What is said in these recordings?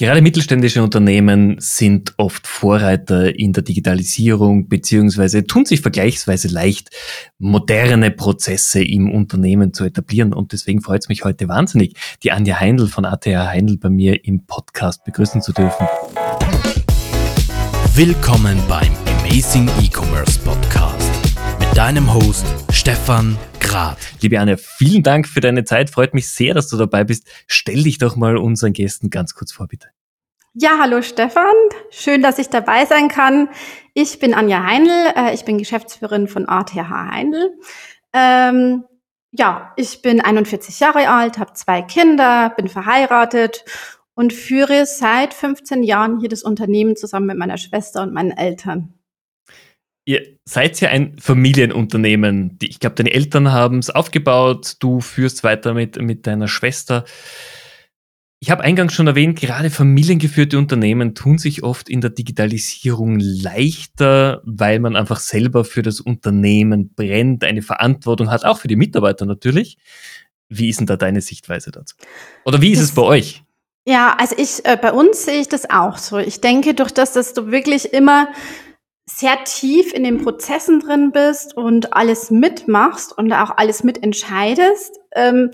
Gerade mittelständische Unternehmen sind oft Vorreiter in der Digitalisierung beziehungsweise tun sich vergleichsweise leicht, moderne Prozesse im Unternehmen zu etablieren. Und deswegen freut es mich heute wahnsinnig, die Anja Heindl von ATH Heindl bei mir im Podcast begrüßen zu dürfen. Willkommen beim Amazing E-Commerce Podcast deinem Host Stefan Grad. Liebe Anja, vielen Dank für deine Zeit. Freut mich sehr, dass du dabei bist. Stell dich doch mal unseren Gästen ganz kurz vor, bitte. Ja, hallo Stefan. Schön, dass ich dabei sein kann. Ich bin Anja Heindl. Äh, ich bin Geschäftsführerin von ATH Heindl. Ähm, ja, ich bin 41 Jahre alt, habe zwei Kinder, bin verheiratet und führe seit 15 Jahren hier das Unternehmen zusammen mit meiner Schwester und meinen Eltern. Ihr seid ja ein Familienunternehmen. Ich glaube, deine Eltern haben es aufgebaut, du führst weiter mit, mit deiner Schwester. Ich habe eingangs schon erwähnt, gerade familiengeführte Unternehmen tun sich oft in der Digitalisierung leichter, weil man einfach selber für das Unternehmen brennt, eine Verantwortung hat, auch für die Mitarbeiter natürlich. Wie ist denn da deine Sichtweise dazu? Oder wie ist das, es bei euch? Ja, also ich, äh, bei uns sehe ich das auch so. Ich denke, durch das, dass du wirklich immer sehr tief in den Prozessen drin bist und alles mitmachst und auch alles mitentscheidest, ähm,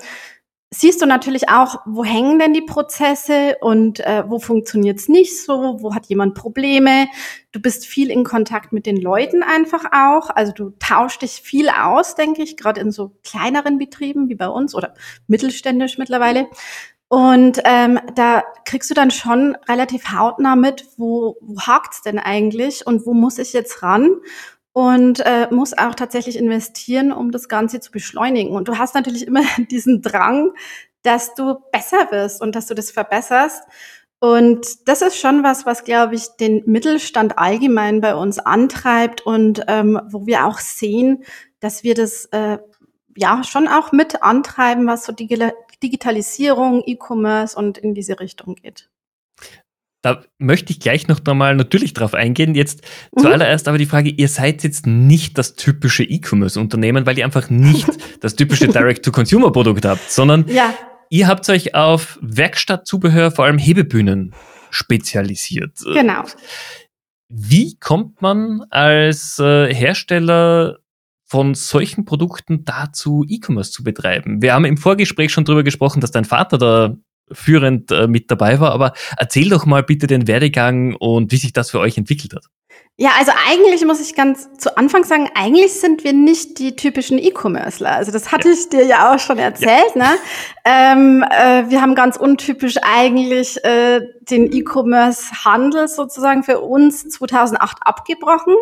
siehst du natürlich auch, wo hängen denn die Prozesse und äh, wo funktioniert's nicht so, wo hat jemand Probleme. Du bist viel in Kontakt mit den Leuten einfach auch. Also du tauschst dich viel aus, denke ich, gerade in so kleineren Betrieben wie bei uns oder mittelständisch mittlerweile. Und ähm, da kriegst du dann schon relativ hautnah mit, wo, wo hakt's denn eigentlich und wo muss ich jetzt ran? Und äh, muss auch tatsächlich investieren, um das Ganze zu beschleunigen. Und du hast natürlich immer diesen Drang, dass du besser wirst und dass du das verbesserst. Und das ist schon was, was, glaube ich, den Mittelstand allgemein bei uns antreibt und ähm, wo wir auch sehen, dass wir das äh, ja schon auch mit antreiben, was so die Digitalisierung, E-Commerce und in diese Richtung geht. Da möchte ich gleich noch einmal natürlich drauf eingehen. Jetzt mhm. zuallererst aber die Frage, ihr seid jetzt nicht das typische E-Commerce-Unternehmen, weil ihr einfach nicht das typische Direct-to-Consumer-Produkt habt, sondern ja. ihr habt euch auf Werkstattzubehör, vor allem Hebebühnen, spezialisiert. Genau. Wie kommt man als äh, Hersteller von solchen Produkten dazu, E-Commerce zu betreiben? Wir haben im Vorgespräch schon drüber gesprochen, dass dein Vater da führend äh, mit dabei war, aber erzähl doch mal bitte den Werdegang und wie sich das für euch entwickelt hat. Ja, also eigentlich muss ich ganz zu Anfang sagen, eigentlich sind wir nicht die typischen E-Commercer. Also das hatte ja. ich dir ja auch schon erzählt. Ja. Ne? Ähm, äh, wir haben ganz untypisch eigentlich äh, den E-Commerce-Handel sozusagen für uns 2008 abgebrochen.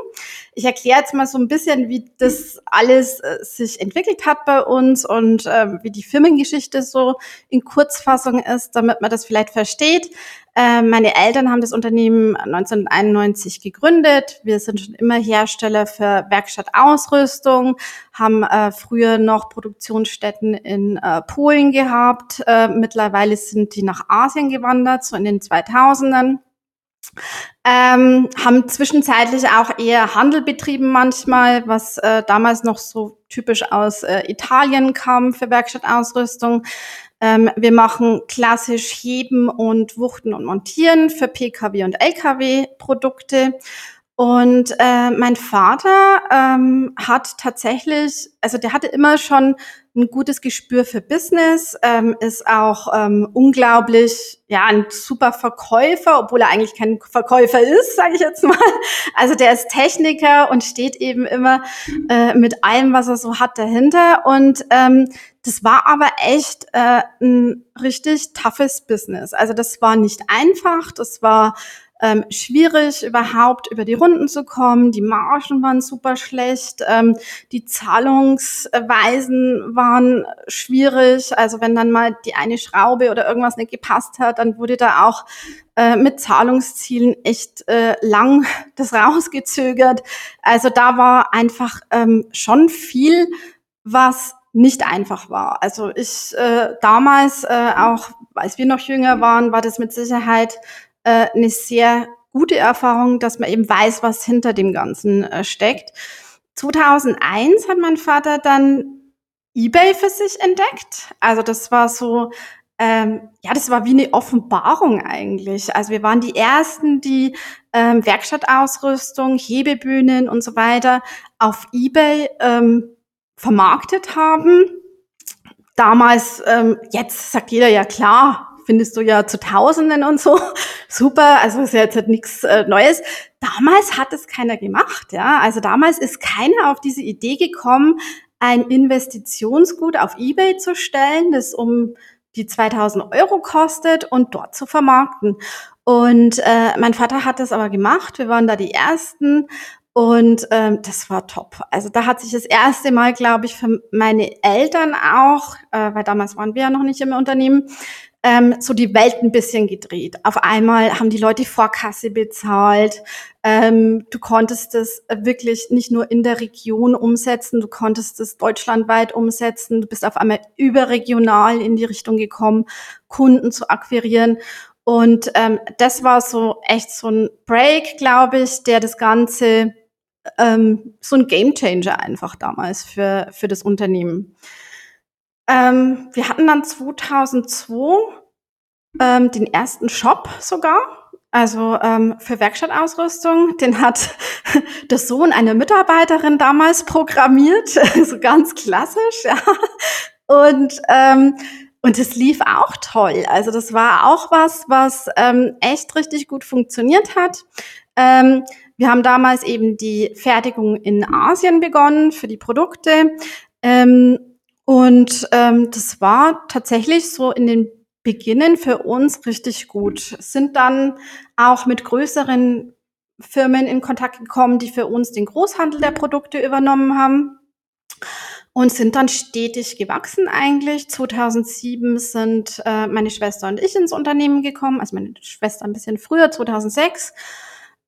Ich erkläre jetzt mal so ein bisschen, wie das alles äh, sich entwickelt hat bei uns und äh, wie die Firmengeschichte so in Kurzfassung ist, damit man das vielleicht versteht. Äh, meine Eltern haben das Unternehmen 1991 gegründet. Wir sind schon immer Hersteller für Werkstattausrüstung, haben äh, früher noch Produktionsstätten in äh, Polen gehabt. Äh, mittlerweile sind die nach Asien gewandert, so in den 2000ern. Ähm, haben zwischenzeitlich auch eher Handel betrieben manchmal, was äh, damals noch so typisch aus äh, Italien kam für Werkstattausrüstung. Ähm, wir machen klassisch Heben und Wuchten und Montieren für Pkw und Lkw Produkte. Und äh, mein Vater ähm, hat tatsächlich, also der hatte immer schon ein gutes Gespür für Business, ähm, ist auch ähm, unglaublich, ja, ein super Verkäufer, obwohl er eigentlich kein Verkäufer ist, sage ich jetzt mal. Also der ist Techniker und steht eben immer äh, mit allem, was er so hat, dahinter. Und ähm, das war aber echt äh, ein richtig toughes Business. Also das war nicht einfach, das war ähm, schwierig, überhaupt über die Runden zu kommen. Die Margen waren super schlecht, ähm, die Zahlungsweisen waren schwierig. Also wenn dann mal die eine Schraube oder irgendwas nicht gepasst hat, dann wurde da auch äh, mit Zahlungszielen echt äh, lang das rausgezögert. Also da war einfach ähm, schon viel, was nicht einfach war. Also ich äh, damals, äh, auch als wir noch jünger waren, war das mit Sicherheit äh, eine sehr gute Erfahrung, dass man eben weiß, was hinter dem Ganzen äh, steckt. 2001 hat mein Vater dann eBay für sich entdeckt. Also das war so äh, ähm, ja, das war wie eine Offenbarung eigentlich. Also wir waren die ersten, die ähm, Werkstattausrüstung, Hebebühnen und so weiter auf eBay ähm, vermarktet haben. Damals, ähm, jetzt sagt jeder ja klar, findest du ja zu Tausenden und so. Super, also ist ja jetzt halt nichts äh, Neues. Damals hat es keiner gemacht, ja. Also damals ist keiner auf diese Idee gekommen, ein Investitionsgut auf eBay zu stellen, das um die 2000 Euro kostet und dort zu vermarkten. Und äh, mein Vater hat das aber gemacht. Wir waren da die Ersten und ähm, das war top. Also da hat sich das erste Mal, glaube ich, für meine Eltern auch, äh, weil damals waren wir ja noch nicht im Unternehmen, ähm, so die Welt ein bisschen gedreht. Auf einmal haben die Leute Vorkasse bezahlt. Ähm, du konntest es wirklich nicht nur in der Region umsetzen, du konntest es deutschlandweit umsetzen. Du bist auf einmal überregional in die Richtung gekommen, Kunden zu akquirieren. Und ähm, das war so echt so ein Break, glaube ich, der das Ganze ähm, so ein Gamechanger einfach damals für, für das Unternehmen. Ähm, wir hatten dann 2002 ähm, den ersten Shop sogar, also ähm, für Werkstattausrüstung. Den hat der Sohn einer Mitarbeiterin damals programmiert, so ganz klassisch, ja. Und ähm, und es lief auch toll. Also das war auch was, was ähm, echt richtig gut funktioniert hat. Ähm, wir haben damals eben die Fertigung in Asien begonnen für die Produkte. Ähm, und ähm, das war tatsächlich so in den Beginnen für uns richtig gut. Sind dann auch mit größeren Firmen in Kontakt gekommen, die für uns den Großhandel der Produkte übernommen haben und sind dann stetig gewachsen eigentlich. 2007 sind äh, meine Schwester und ich ins Unternehmen gekommen, also meine Schwester ein bisschen früher, 2006.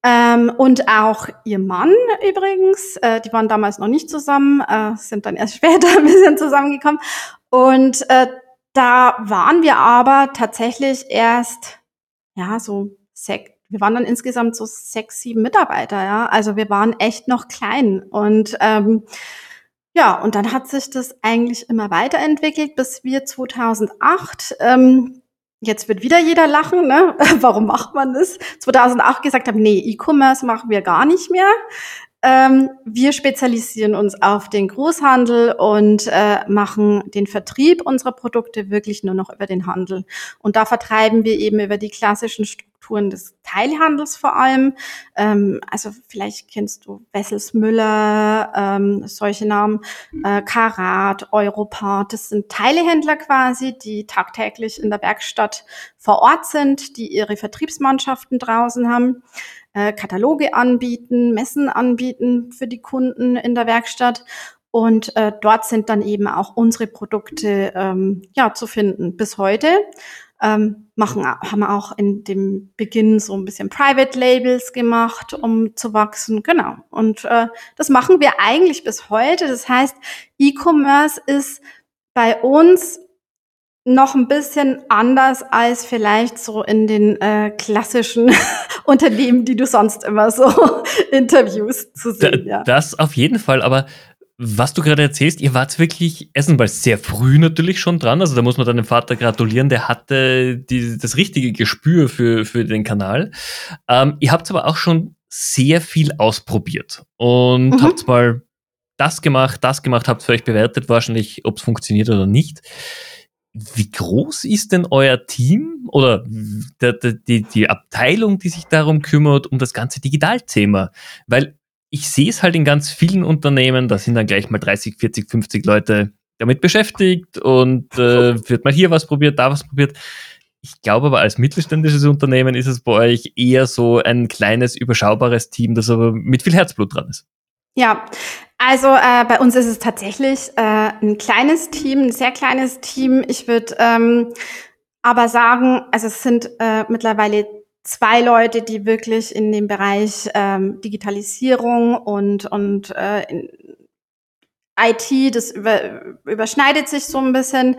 Ähm, und auch ihr Mann übrigens, äh, die waren damals noch nicht zusammen, äh, sind dann erst später ein bisschen zusammengekommen. Und äh, da waren wir aber tatsächlich erst, ja, so sechs, wir waren dann insgesamt so sechs, sieben Mitarbeiter, ja. Also wir waren echt noch klein. Und ähm, ja, und dann hat sich das eigentlich immer weiterentwickelt, bis wir 2008 ähm, Jetzt wird wieder jeder lachen, ne? Warum macht man das? 2008 gesagt haben, nee, E-Commerce machen wir gar nicht mehr. Ähm, wir spezialisieren uns auf den Großhandel und äh, machen den Vertrieb unserer Produkte wirklich nur noch über den Handel. Und da vertreiben wir eben über die klassischen Strukturen des Teilhandels vor allem. Ähm, also vielleicht kennst du Wessels Müller, ähm, solche Namen, äh, Karat, Europart. Das sind Teilehändler quasi, die tagtäglich in der Werkstatt vor Ort sind, die ihre Vertriebsmannschaften draußen haben äh, Kataloge anbieten, Messen anbieten für die Kunden in der Werkstatt. Und äh, dort sind dann eben auch unsere Produkte ähm, ja, zu finden bis heute. Ähm, machen, haben auch in dem Beginn so ein bisschen Private Labels gemacht, um zu wachsen. Genau. Und äh, das machen wir eigentlich bis heute. Das heißt, E-Commerce ist bei uns noch ein bisschen anders als vielleicht so in den äh, klassischen Unternehmen, die du sonst immer so interviewst zu sehen. Da, ja. Das auf jeden Fall, aber was du gerade erzählst, ihr wart wirklich erstmal sehr früh natürlich schon dran. Also da muss man deinem Vater gratulieren, der hatte die, das richtige Gespür für, für den Kanal. Ähm, ihr habt aber auch schon sehr viel ausprobiert und mhm. habt mal das gemacht, das gemacht, habt für euch bewertet, wahrscheinlich, ob es funktioniert oder nicht. Wie groß ist denn euer Team oder der, der, die, die Abteilung, die sich darum kümmert, um das ganze Digitalthema? Weil ich sehe es halt in ganz vielen Unternehmen, da sind dann gleich mal 30, 40, 50 Leute damit beschäftigt und äh, wird mal hier was probiert, da was probiert. Ich glaube aber, als mittelständisches Unternehmen ist es bei euch eher so ein kleines, überschaubares Team, das aber mit viel Herzblut dran ist. Ja, also äh, bei uns ist es tatsächlich äh, ein kleines Team, ein sehr kleines Team. Ich würde ähm, aber sagen, also es sind äh, mittlerweile zwei Leute, die wirklich in dem Bereich ähm, Digitalisierung und und äh, IT, das über, überschneidet sich so ein bisschen,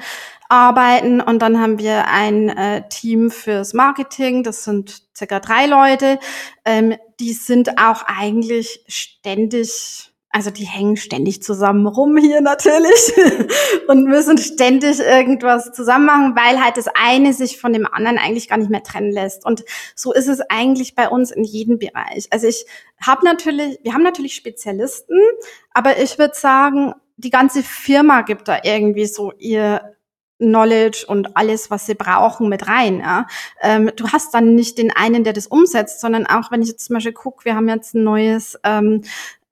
arbeiten. Und dann haben wir ein äh, Team fürs Marketing, das sind circa drei Leute. Ähm, die sind auch eigentlich ständig also die hängen ständig zusammen rum hier natürlich und müssen ständig irgendwas zusammen machen, weil halt das eine sich von dem anderen eigentlich gar nicht mehr trennen lässt. Und so ist es eigentlich bei uns in jedem Bereich. Also ich habe natürlich, wir haben natürlich Spezialisten, aber ich würde sagen, die ganze Firma gibt da irgendwie so ihr Knowledge und alles, was sie brauchen, mit rein. Ja. Ähm, du hast dann nicht den einen, der das umsetzt, sondern auch, wenn ich jetzt zum Beispiel gucke, wir haben jetzt ein neues ähm,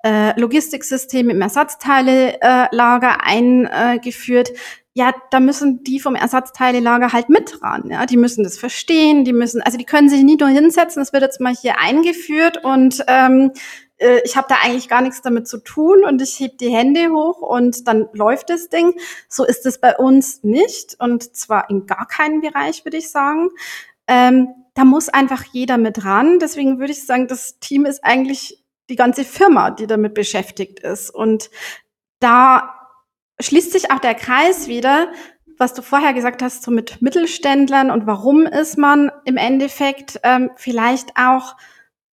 äh, Logistiksystem im Ersatzteilelager eingeführt. Ja, da müssen die vom Ersatzteilelager halt mit ran. Ja, die müssen das verstehen, die müssen, also die können sich nie nur hinsetzen. Das wird jetzt mal hier eingeführt und ähm, äh, ich habe da eigentlich gar nichts damit zu tun und ich heb die Hände hoch und dann läuft das Ding. So ist es bei uns nicht und zwar in gar keinem Bereich, würde ich sagen. Ähm, da muss einfach jeder mit ran. Deswegen würde ich sagen, das Team ist eigentlich die ganze Firma, die damit beschäftigt ist. Und da schließt sich auch der Kreis wieder, was du vorher gesagt hast, so mit Mittelständlern und warum ist man im Endeffekt ähm, vielleicht auch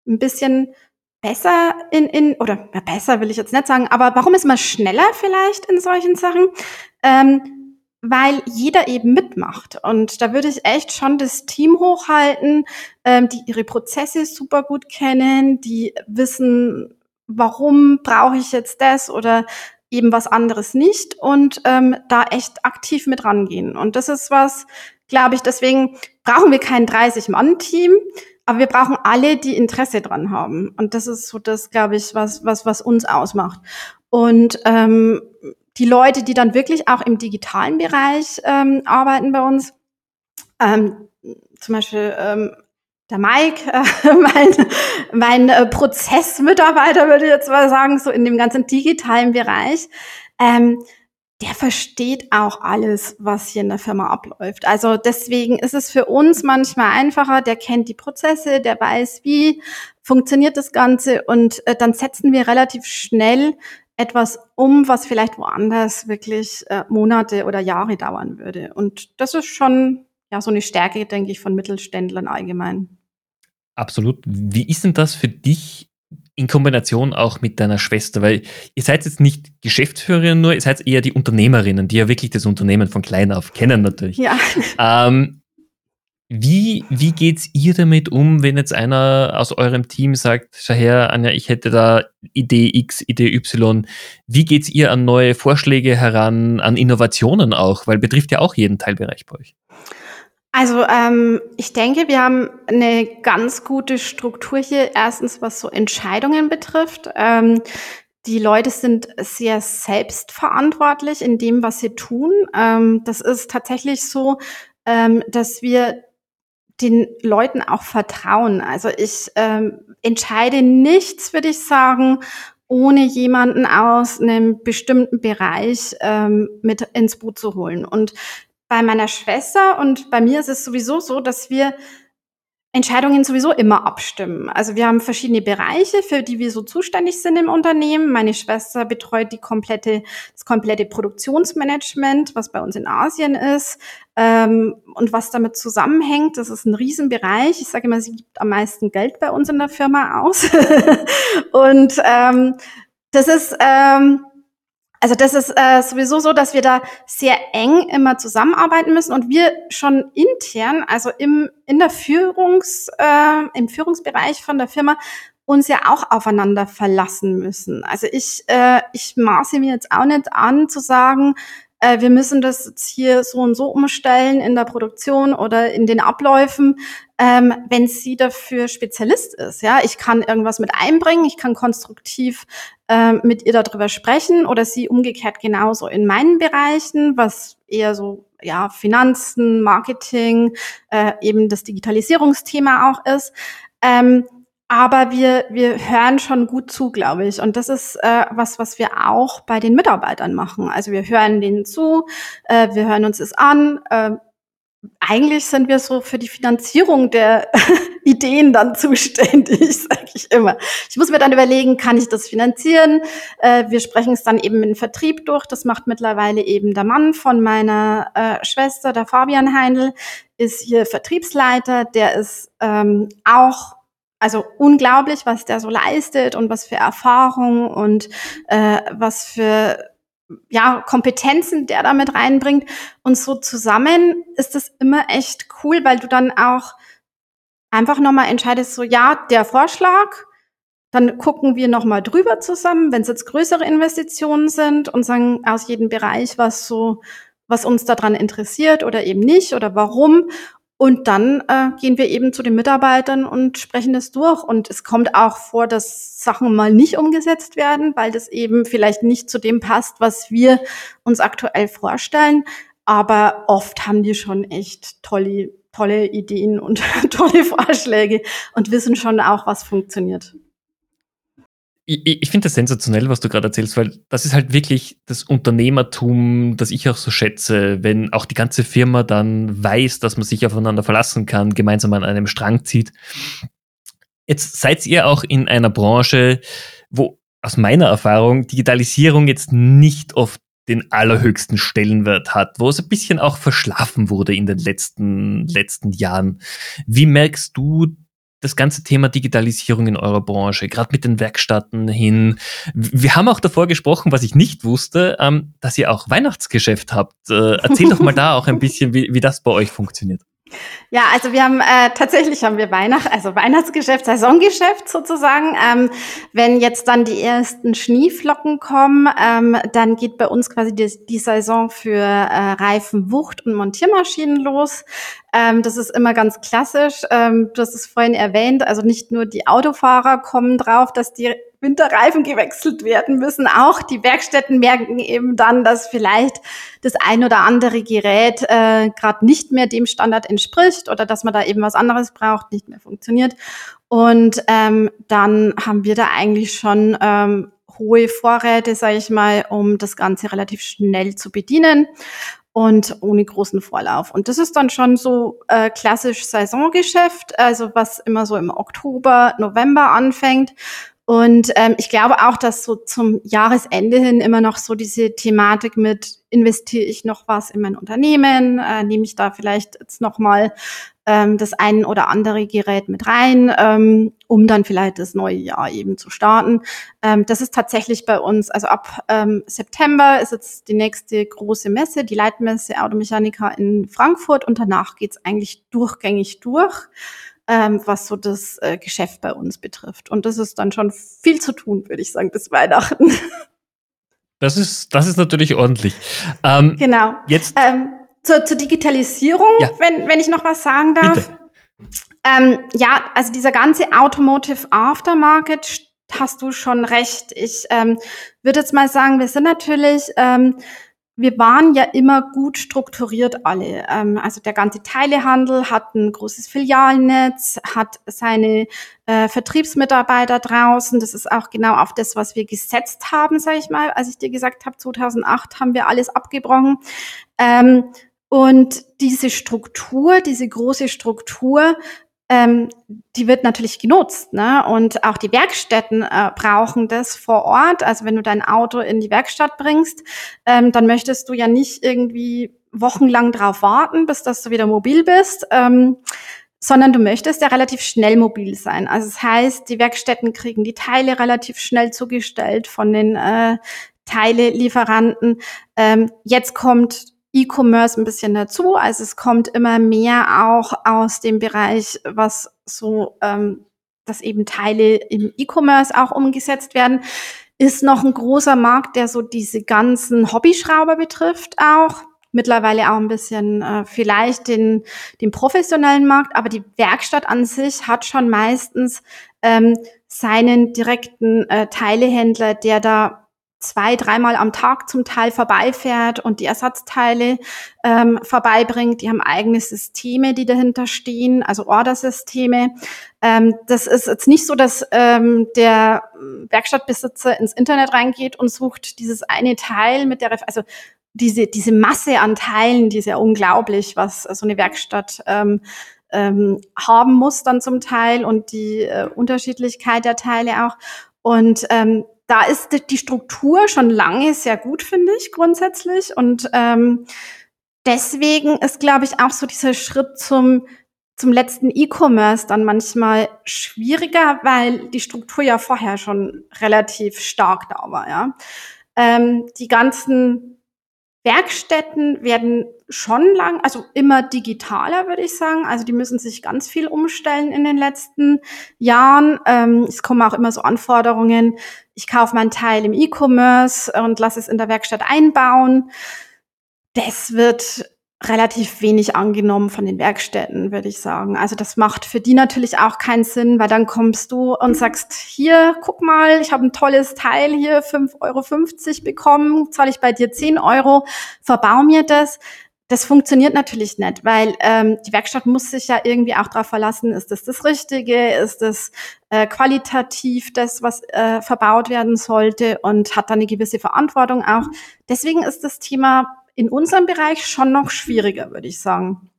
ein bisschen besser in, in oder ja, besser will ich jetzt nicht sagen, aber warum ist man schneller vielleicht in solchen Sachen? Ähm, weil jeder eben mitmacht. Und da würde ich echt schon das Team hochhalten, ähm, die ihre Prozesse super gut kennen, die wissen, warum brauche ich jetzt das oder eben was anderes nicht und ähm, da echt aktiv mit rangehen. Und das ist was, glaube ich, deswegen brauchen wir kein 30-Mann-Team, aber wir brauchen alle, die Interesse dran haben. Und das ist so das, glaube ich, was, was, was uns ausmacht. Und ähm, die Leute, die dann wirklich auch im digitalen Bereich ähm, arbeiten bei uns, ähm, zum Beispiel ähm, der Mike, äh, mein, mein äh, Prozessmitarbeiter, würde ich jetzt mal sagen, so in dem ganzen digitalen Bereich, ähm, der versteht auch alles, was hier in der Firma abläuft. Also deswegen ist es für uns manchmal einfacher, der kennt die Prozesse, der weiß, wie funktioniert das Ganze und äh, dann setzen wir relativ schnell etwas um, was vielleicht woanders wirklich äh, Monate oder Jahre dauern würde. Und das ist schon ja so eine Stärke, denke ich, von Mittelständlern allgemein. Absolut. Wie ist denn das für dich in Kombination auch mit deiner Schwester? Weil ihr seid jetzt nicht Geschäftsführerin nur, ihr seid eher die Unternehmerinnen, die ja wirklich das Unternehmen von klein auf kennen natürlich. Ja. Ähm, wie, wie geht's ihr damit um, wenn jetzt einer aus eurem Team sagt, schau her, Anja, ich hätte da Idee X, Idee Y. Wie geht's ihr an neue Vorschläge heran, an Innovationen auch? Weil betrifft ja auch jeden Teilbereich bei euch. Also ähm, ich denke, wir haben eine ganz gute Struktur hier. Erstens, was so Entscheidungen betrifft. Ähm, die Leute sind sehr selbstverantwortlich in dem, was sie tun. Ähm, das ist tatsächlich so, ähm, dass wir den Leuten auch vertrauen. Also ich ähm, entscheide nichts, würde ich sagen, ohne jemanden aus einem bestimmten Bereich ähm, mit ins Boot zu holen. Und bei meiner Schwester und bei mir ist es sowieso so, dass wir Entscheidungen sowieso immer abstimmen. Also wir haben verschiedene Bereiche, für die wir so zuständig sind im Unternehmen. Meine Schwester betreut die komplette, das komplette Produktionsmanagement, was bei uns in Asien ist ähm, und was damit zusammenhängt. Das ist ein Riesenbereich. Ich sage immer, sie gibt am meisten Geld bei uns in der Firma aus. und ähm, das ist ähm, also das ist äh, sowieso so, dass wir da sehr eng immer zusammenarbeiten müssen und wir schon intern, also im in der Führungs äh, im Führungsbereich von der Firma uns ja auch aufeinander verlassen müssen. Also ich äh, ich maße mir jetzt auch nicht an zu sagen, äh, wir müssen das jetzt hier so und so umstellen in der Produktion oder in den Abläufen, ähm, wenn sie dafür Spezialist ist. Ja, ich kann irgendwas mit einbringen, ich kann konstruktiv ähm, mit ihr darüber sprechen oder sie umgekehrt genauso in meinen Bereichen, was eher so ja Finanzen, Marketing, äh, eben das Digitalisierungsthema auch ist. Ähm, aber wir, wir hören schon gut zu, glaube ich. Und das ist äh, was, was wir auch bei den Mitarbeitern machen. Also wir hören denen zu, äh, wir hören uns es an. Äh, eigentlich sind wir so für die Finanzierung der Ideen dann zuständig, sage ich immer. Ich muss mir dann überlegen, kann ich das finanzieren? Äh, wir sprechen es dann eben in Vertrieb durch. Das macht mittlerweile eben der Mann von meiner äh, Schwester, der Fabian Heindl, ist hier Vertriebsleiter. Der ist ähm, auch also unglaublich, was der so leistet und was für Erfahrung und äh, was für ja, Kompetenzen der damit reinbringt. Und so zusammen ist das immer echt cool, weil du dann auch einfach nochmal entscheidest, so ja, der Vorschlag, dann gucken wir nochmal drüber zusammen, wenn es jetzt größere Investitionen sind und sagen aus jedem Bereich, was so, was uns daran interessiert oder eben nicht oder warum. Und dann äh, gehen wir eben zu den Mitarbeitern und sprechen das durch. Und es kommt auch vor, dass Sachen mal nicht umgesetzt werden, weil das eben vielleicht nicht zu dem passt, was wir uns aktuell vorstellen. Aber oft haben die schon echt tolle, tolle Ideen und tolle Vorschläge und wissen schon auch, was funktioniert ich, ich finde das sensationell, was du gerade erzählst, weil das ist halt wirklich das Unternehmertum, das ich auch so schätze, wenn auch die ganze Firma dann weiß, dass man sich aufeinander verlassen kann, gemeinsam an einem Strang zieht. Jetzt seid ihr auch in einer Branche, wo aus meiner Erfahrung Digitalisierung jetzt nicht oft den allerhöchsten Stellenwert hat, wo es ein bisschen auch verschlafen wurde in den letzten, letzten Jahren. Wie merkst du das ganze Thema Digitalisierung in eurer Branche, gerade mit den Werkstätten hin. Wir haben auch davor gesprochen, was ich nicht wusste, ähm, dass ihr auch Weihnachtsgeschäft habt. Äh, erzähl doch mal da auch ein bisschen, wie, wie das bei euch funktioniert. Ja, also wir haben äh, tatsächlich haben wir Weihnacht, also Weihnachtsgeschäft, Saisongeschäft sozusagen. Ähm, wenn jetzt dann die ersten Schneeflocken kommen, ähm, dann geht bei uns quasi die, die Saison für äh, Reifen, Wucht und Montiermaschinen los. Ähm, das ist immer ganz klassisch. Ähm, du hast es vorhin erwähnt. Also nicht nur die Autofahrer kommen drauf, dass die Winterreifen gewechselt werden müssen. Auch die Werkstätten merken eben dann, dass vielleicht das ein oder andere Gerät äh, gerade nicht mehr dem Standard entspricht oder dass man da eben was anderes braucht, nicht mehr funktioniert. Und ähm, dann haben wir da eigentlich schon ähm, hohe Vorräte, sage ich mal, um das Ganze relativ schnell zu bedienen und ohne großen Vorlauf. Und das ist dann schon so äh, klassisch Saisongeschäft, also was immer so im Oktober, November anfängt. Und ähm, ich glaube auch, dass so zum Jahresende hin immer noch so diese Thematik mit investiere ich noch was in mein Unternehmen, äh, nehme ich da vielleicht jetzt noch mal ähm, das ein oder andere Gerät mit rein, ähm, um dann vielleicht das neue Jahr eben zu starten. Ähm, das ist tatsächlich bei uns, also ab ähm, September ist jetzt die nächste große Messe, die Leitmesse Automechanika in Frankfurt und danach geht's eigentlich durchgängig durch ähm, was so das äh, Geschäft bei uns betrifft. Und das ist dann schon viel zu tun, würde ich sagen, bis Weihnachten. Das ist, das ist natürlich ordentlich. Ähm, genau. Jetzt ähm, zur, zur Digitalisierung, ja. wenn, wenn ich noch was sagen darf. Ähm, ja, also dieser ganze Automotive Aftermarket hast du schon recht. Ich ähm, würde jetzt mal sagen, wir sind natürlich ähm, wir waren ja immer gut strukturiert alle. Ähm, also der ganze Teilehandel hat ein großes Filialnetz, hat seine äh, Vertriebsmitarbeiter draußen. Das ist auch genau auf das, was wir gesetzt haben, sage ich mal. Als ich dir gesagt habe, 2008 haben wir alles abgebrochen. Ähm, und diese Struktur, diese große Struktur, ähm, die wird natürlich genutzt. Ne? Und auch die Werkstätten äh, brauchen das vor Ort. Also wenn du dein Auto in die Werkstatt bringst, ähm, dann möchtest du ja nicht irgendwie wochenlang drauf warten, bis dass du wieder mobil bist. Ähm, sondern du möchtest ja relativ schnell mobil sein. Also das heißt, die Werkstätten kriegen die Teile relativ schnell zugestellt von den äh, Teilelieferanten. Ähm, jetzt kommt E-Commerce ein bisschen dazu. Also es kommt immer mehr auch aus dem Bereich, was so, ähm, dass eben Teile im E-Commerce auch umgesetzt werden. Ist noch ein großer Markt, der so diese ganzen Hobbyschrauber betrifft auch. Mittlerweile auch ein bisschen äh, vielleicht den, den professionellen Markt, aber die Werkstatt an sich hat schon meistens ähm, seinen direkten äh, Teilehändler, der da zwei, dreimal am Tag zum Teil vorbeifährt und die Ersatzteile ähm, vorbeibringt. Die haben eigene Systeme, die dahinter stehen, also Ordersysteme. Ähm, das ist jetzt nicht so, dass ähm, der Werkstattbesitzer ins Internet reingeht und sucht dieses eine Teil mit der, also diese, diese Masse an Teilen, die ist ja unglaublich, was so eine Werkstatt ähm, ähm, haben muss dann zum Teil und die äh, Unterschiedlichkeit der Teile auch. Und ähm, da ist die Struktur schon lange sehr gut, finde ich, grundsätzlich. Und ähm, deswegen ist, glaube ich, auch so dieser Schritt zum zum letzten E-Commerce dann manchmal schwieriger, weil die Struktur ja vorher schon relativ stark da war. Ja. Ähm, die ganzen Werkstätten werden schon lang, also immer digitaler, würde ich sagen. Also die müssen sich ganz viel umstellen in den letzten Jahren. Ähm, es kommen auch immer so Anforderungen. Ich kaufe meinen Teil im E-Commerce und lasse es in der Werkstatt einbauen. Das wird relativ wenig angenommen von den Werkstätten, würde ich sagen. Also das macht für die natürlich auch keinen Sinn, weil dann kommst du und sagst, hier, guck mal, ich habe ein tolles Teil hier, 5,50 Euro bekommen, zahle ich bei dir 10 Euro, verbau mir das. Das funktioniert natürlich nicht, weil ähm, die Werkstatt muss sich ja irgendwie auch darauf verlassen, ist das das Richtige, ist das äh, qualitativ das, was äh, verbaut werden sollte und hat dann eine gewisse Verantwortung auch. Deswegen ist das Thema in unserem Bereich schon noch schwieriger, würde ich sagen.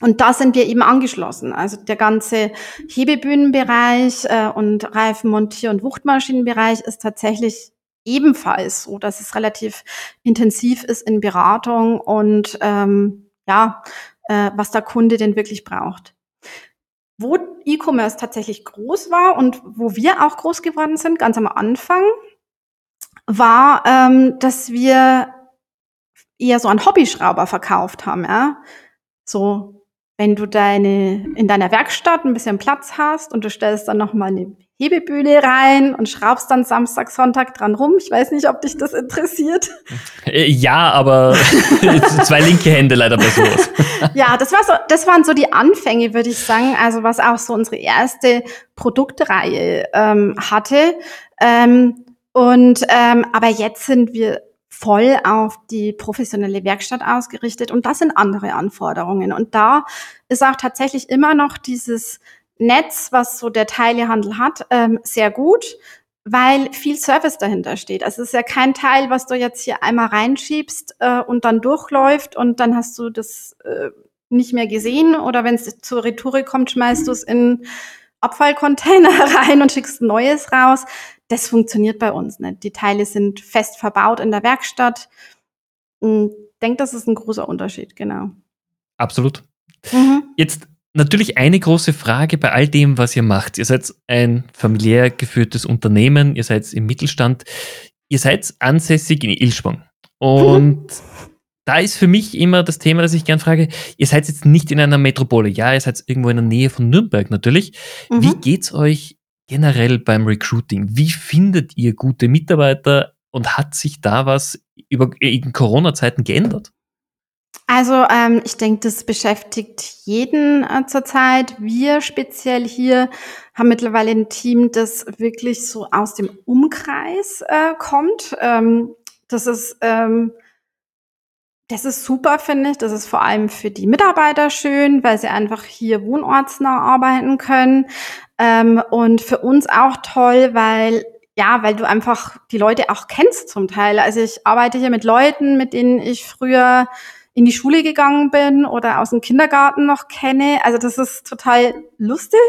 Und da sind wir eben angeschlossen. Also der ganze Hebebühnenbereich äh, und Reifenmontier- und Wuchtmaschinenbereich ist tatsächlich ebenfalls so, dass es relativ intensiv ist in Beratung und ähm, ja, äh, was der Kunde denn wirklich braucht. Wo E-Commerce tatsächlich groß war und wo wir auch groß geworden sind, ganz am Anfang, war, ähm, dass wir eher so einen Hobbyschrauber verkauft haben, ja. So, wenn du deine, in deiner Werkstatt ein bisschen Platz hast und du stellst dann nochmal eine Hebebühne rein und schraubst dann Samstag, Sonntag dran rum. Ich weiß nicht, ob dich das interessiert. Äh, ja, aber zwei linke Hände leider bei sowas. ja, das war so, das waren so die Anfänge, würde ich sagen. Also was auch so unsere erste Produktreihe ähm, hatte. Ähm, und ähm, aber jetzt sind wir voll auf die professionelle Werkstatt ausgerichtet und das sind andere Anforderungen. Und da ist auch tatsächlich immer noch dieses Netz, was so der Teilehandel hat, ähm, sehr gut, weil viel Service dahinter steht. Also es ist ja kein Teil, was du jetzt hier einmal reinschiebst äh, und dann durchläuft und dann hast du das äh, nicht mehr gesehen oder wenn es zur Retoure kommt, schmeißt du es in Abfallcontainer rein und schickst neues raus. Das funktioniert bei uns nicht. Die Teile sind fest verbaut in der Werkstatt. Ich hm, denke, das ist ein großer Unterschied, genau. Absolut. Mhm. Jetzt natürlich eine große Frage bei all dem, was ihr macht. Ihr seid ein familiär geführtes Unternehmen, ihr seid im Mittelstand, ihr seid ansässig in Ilschwang. Und mhm. da ist für mich immer das Thema, das ich gern frage, ihr seid jetzt nicht in einer Metropole, ja, ihr seid irgendwo in der Nähe von Nürnberg natürlich. Mhm. Wie geht's euch generell beim Recruiting? Wie findet ihr gute Mitarbeiter und hat sich da was über, in Corona-Zeiten geändert? Also ähm, ich denke, das beschäftigt jeden äh, zurzeit. Wir speziell hier haben mittlerweile ein Team, das wirklich so aus dem Umkreis äh, kommt. Ähm, das ist ähm, das ist super, finde ich. Das ist vor allem für die Mitarbeiter schön, weil sie einfach hier wohnortsnah arbeiten können. Ähm, und für uns auch toll, weil ja, weil du einfach die Leute auch kennst zum Teil. Also ich arbeite hier mit Leuten, mit denen ich früher in die Schule gegangen bin oder aus dem Kindergarten noch kenne. Also das ist total lustig.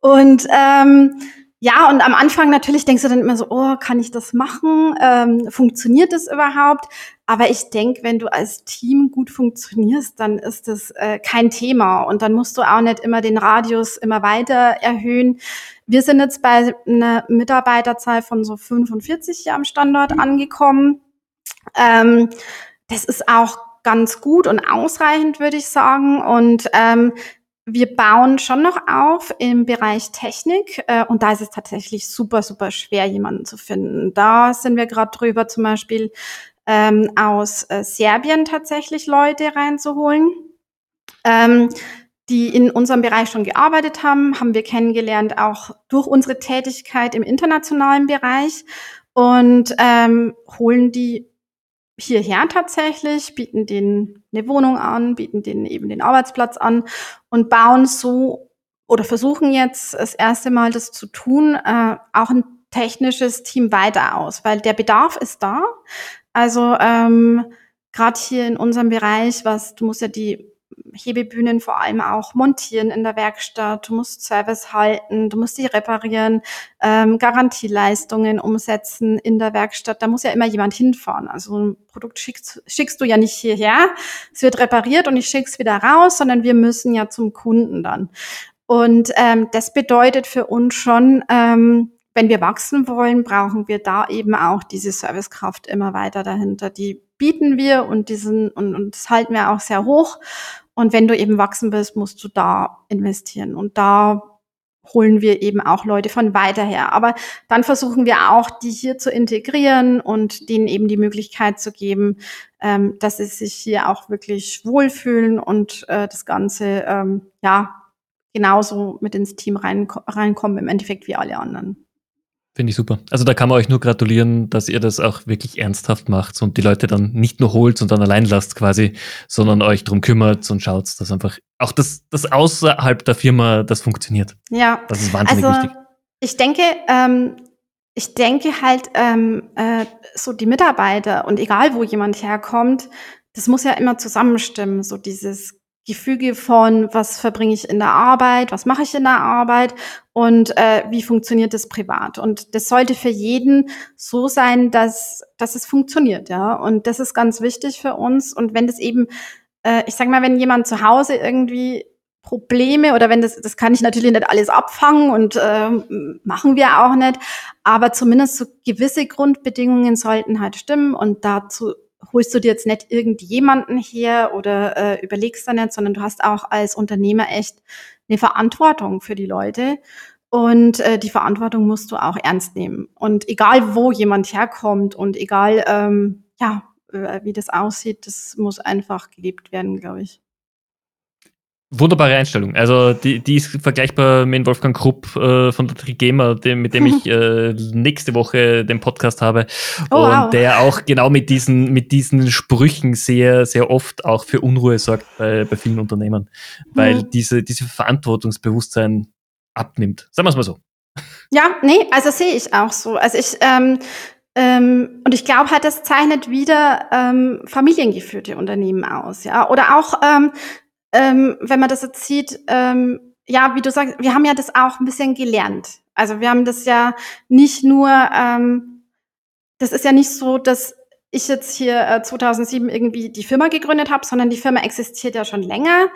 Und ähm, ja, und am Anfang natürlich denkst du dann immer so, oh, kann ich das machen? Ähm, funktioniert das überhaupt? Aber ich denke, wenn du als Team gut funktionierst, dann ist das äh, kein Thema. Und dann musst du auch nicht immer den Radius immer weiter erhöhen. Wir sind jetzt bei einer Mitarbeiterzahl von so 45 hier am Standort angekommen. Ähm, das ist auch ganz gut und ausreichend, würde ich sagen. Und ähm, wir bauen schon noch auf im Bereich Technik äh, und da ist es tatsächlich super, super schwer, jemanden zu finden. Da sind wir gerade drüber, zum Beispiel ähm, aus äh, Serbien tatsächlich Leute reinzuholen. Ähm, die in unserem Bereich schon gearbeitet haben, haben wir kennengelernt, auch durch unsere Tätigkeit im internationalen Bereich und ähm, holen die hierher tatsächlich, bieten denen eine Wohnung an, bieten denen eben den Arbeitsplatz an und bauen so oder versuchen jetzt das erste Mal das zu tun, äh, auch ein technisches Team weiter aus, weil der Bedarf ist da. Also ähm, gerade hier in unserem Bereich, was du musst ja die Hebebühnen vor allem auch montieren in der Werkstatt, du musst Service halten, du musst sie reparieren, ähm, Garantieleistungen umsetzen in der Werkstatt. Da muss ja immer jemand hinfahren. Also ein Produkt schickst, schickst du ja nicht hierher, es wird repariert und ich schick's wieder raus, sondern wir müssen ja zum Kunden dann. Und ähm, das bedeutet für uns schon, ähm, wenn wir wachsen wollen, brauchen wir da eben auch diese Servicekraft immer weiter dahinter. Die bieten wir und diesen und, und das halten wir auch sehr hoch. Und wenn du eben wachsen willst, musst du da investieren. Und da holen wir eben auch Leute von weiter her. Aber dann versuchen wir auch, die hier zu integrieren und denen eben die Möglichkeit zu geben, ähm, dass sie sich hier auch wirklich wohlfühlen und äh, das Ganze ähm, ja genauso mit ins Team rein, reinkommen, im Endeffekt wie alle anderen. Finde ich super. Also da kann man euch nur gratulieren, dass ihr das auch wirklich ernsthaft macht und die Leute dann nicht nur holt und dann allein lasst quasi, sondern euch drum kümmert und schaut, dass einfach auch das, das außerhalb der Firma das funktioniert. Ja. Das ist wahnsinnig also, wichtig. Ich denke, ähm, ich denke halt, ähm, äh, so die Mitarbeiter und egal wo jemand herkommt, das muss ja immer zusammenstimmen, so dieses Gefüge von, was verbringe ich in der Arbeit, was mache ich in der Arbeit und äh, wie funktioniert das privat. Und das sollte für jeden so sein, dass, dass es funktioniert, ja. Und das ist ganz wichtig für uns. Und wenn das eben, äh, ich sag mal, wenn jemand zu Hause irgendwie Probleme oder wenn das, das kann ich natürlich nicht alles abfangen und äh, machen wir auch nicht, aber zumindest so gewisse Grundbedingungen sollten halt stimmen und dazu holst du dir jetzt nicht irgendjemanden her oder äh, überlegst da nicht, sondern du hast auch als Unternehmer echt eine Verantwortung für die Leute. Und äh, die Verantwortung musst du auch ernst nehmen. Und egal, wo jemand herkommt und egal, ähm, ja, äh, wie das aussieht, das muss einfach gelebt werden, glaube ich. Wunderbare Einstellung. Also die, die ist vergleichbar mit Wolfgang Krupp äh, von der Trigema, dem, mit dem ich äh, nächste Woche den Podcast habe. Oh, und wow. der auch genau mit diesen, mit diesen Sprüchen sehr, sehr oft auch für Unruhe sorgt bei, bei vielen Unternehmen. Weil mhm. diese, diese Verantwortungsbewusstsein abnimmt. Sagen wir es mal so. Ja, nee, also sehe ich auch so. Also ich, ähm, ähm, und ich glaube halt, das zeichnet wieder ähm, familiengeführte Unternehmen aus, ja. Oder auch ähm, ähm, wenn man das jetzt sieht, ähm, ja, wie du sagst, wir haben ja das auch ein bisschen gelernt. Also wir haben das ja nicht nur, ähm, das ist ja nicht so, dass ich jetzt hier äh, 2007 irgendwie die Firma gegründet habe, sondern die Firma existiert ja schon länger.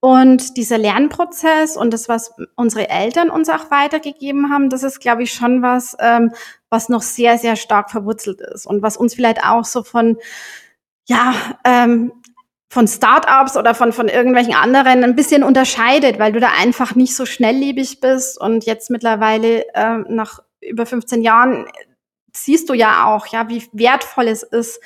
Und dieser Lernprozess und das, was unsere Eltern uns auch weitergegeben haben, das ist, glaube ich, schon was, ähm, was noch sehr, sehr stark verwurzelt ist und was uns vielleicht auch so von ja, ähm, von Startups oder von, von irgendwelchen anderen ein bisschen unterscheidet, weil du da einfach nicht so schnelllebig bist. Und jetzt mittlerweile äh, nach über 15 Jahren siehst du ja auch, ja, wie wertvoll es ist,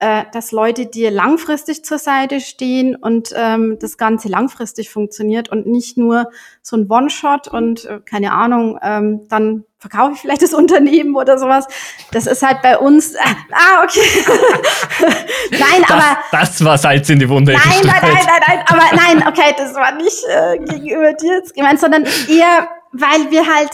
äh, dass Leute dir langfristig zur Seite stehen und ähm, das Ganze langfristig funktioniert und nicht nur so ein One-Shot und äh, keine Ahnung, ähm, dann verkaufe ich vielleicht das Unternehmen oder sowas. Das ist halt bei uns. Äh, ah, okay. nein, das, aber. Das war Salz in die Wunde. Nein, nein, nein, nein, nein, aber nein, okay, das war nicht äh, gegenüber dir jetzt gemeint, sondern eher, weil wir halt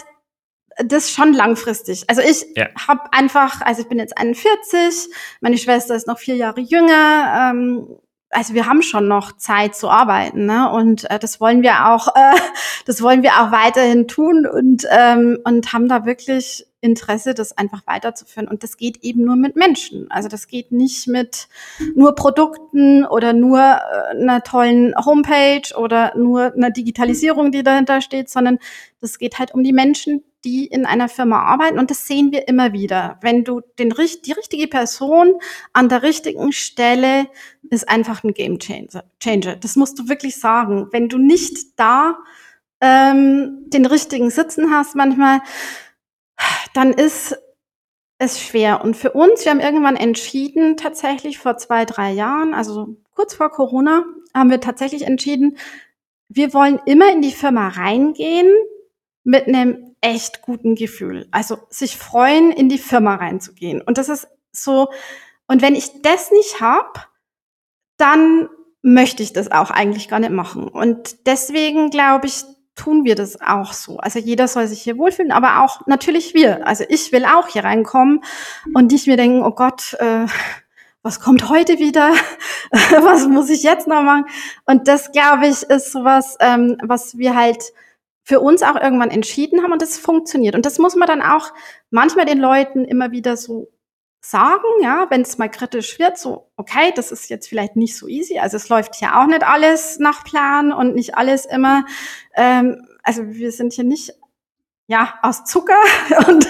das schon langfristig. Also ich ja. habe einfach, also ich bin jetzt 41, meine Schwester ist noch vier Jahre jünger. Ähm, also wir haben schon noch Zeit zu arbeiten, ne? Und äh, das wollen wir auch, äh, das wollen wir auch weiterhin tun und ähm, und haben da wirklich Interesse, das einfach weiterzuführen. Und das geht eben nur mit Menschen. Also das geht nicht mit nur Produkten oder nur äh, einer tollen Homepage oder nur einer Digitalisierung, die dahinter steht, sondern das geht halt um die Menschen, die in einer Firma arbeiten. Und das sehen wir immer wieder. Wenn du den, die richtige Person an der richtigen Stelle ist einfach ein Game Changer. Das musst du wirklich sagen. Wenn du nicht da ähm, den richtigen Sitzen hast manchmal, dann ist es schwer. Und für uns, wir haben irgendwann entschieden, tatsächlich vor zwei, drei Jahren, also kurz vor Corona, haben wir tatsächlich entschieden, wir wollen immer in die Firma reingehen mit einem echt guten Gefühl. Also sich freuen, in die Firma reinzugehen. Und das ist so, und wenn ich das nicht hab, dann möchte ich das auch eigentlich gar nicht machen. Und deswegen glaube ich, tun wir das auch so. Also jeder soll sich hier wohlfühlen, aber auch natürlich wir. Also ich will auch hier reinkommen und nicht mir denken, oh Gott, äh, was kommt heute wieder? was muss ich jetzt noch machen? Und das, glaube ich, ist sowas, ähm, was wir halt für uns auch irgendwann entschieden haben und das funktioniert. Und das muss man dann auch manchmal den Leuten immer wieder so sagen, ja, wenn es mal kritisch wird, so, okay, das ist jetzt vielleicht nicht so easy. Also es läuft ja auch nicht alles nach Plan und nicht alles immer, ähm, also wir sind hier nicht ja, aus Zucker und,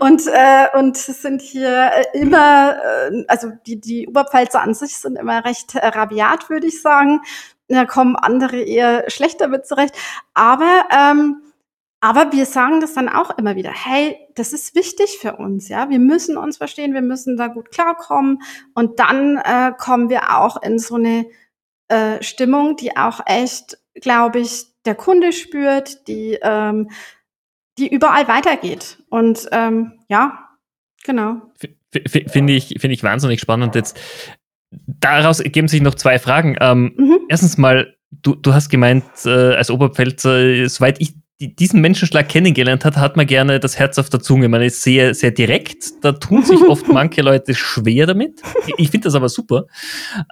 und, äh, und sind hier immer, äh, also die, die Oberpfälzer an sich sind immer recht äh, rabiat, würde ich sagen. Da kommen andere eher schlechter mit zurecht. Aber, ähm, aber wir sagen das dann auch immer wieder. Hey, das ist wichtig für uns, ja. Wir müssen uns verstehen, wir müssen da gut klarkommen. Und dann äh, kommen wir auch in so eine äh, Stimmung, die auch echt, glaube ich, der Kunde spürt, die ähm, die überall weitergeht. Und ähm, ja, genau. Finde ich, finde ich wahnsinnig spannend. Jetzt daraus ergeben sich noch zwei Fragen. Ähm, mhm. Erstens mal, du, du hast gemeint, äh, als Oberpfälzer, soweit ich diesen Menschenschlag kennengelernt hat, hat man gerne das Herz auf der Zunge. Man ist sehr, sehr direkt. Da tun sich oft manche Leute schwer damit. Ich finde das aber super.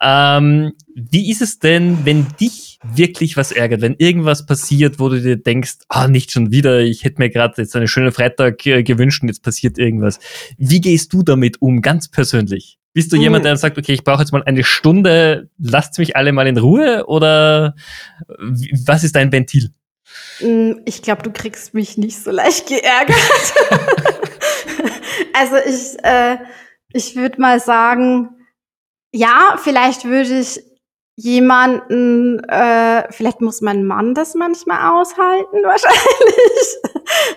Ähm, wie ist es denn, wenn dich wirklich was ärgert, wenn irgendwas passiert, wo du dir denkst, ah, nicht schon wieder, ich hätte mir gerade jetzt einen schönen Freitag äh, gewünscht und jetzt passiert irgendwas. Wie gehst du damit um, ganz persönlich? Bist du jemand, der sagt, okay, ich brauche jetzt mal eine Stunde, lasst mich alle mal in Ruhe oder was ist dein Ventil? Mm, ich glaube, du kriegst mich nicht so leicht geärgert. also ich, äh, ich würde mal sagen, ja, vielleicht würde ich jemanden, äh, vielleicht muss mein Mann das manchmal aushalten, wahrscheinlich.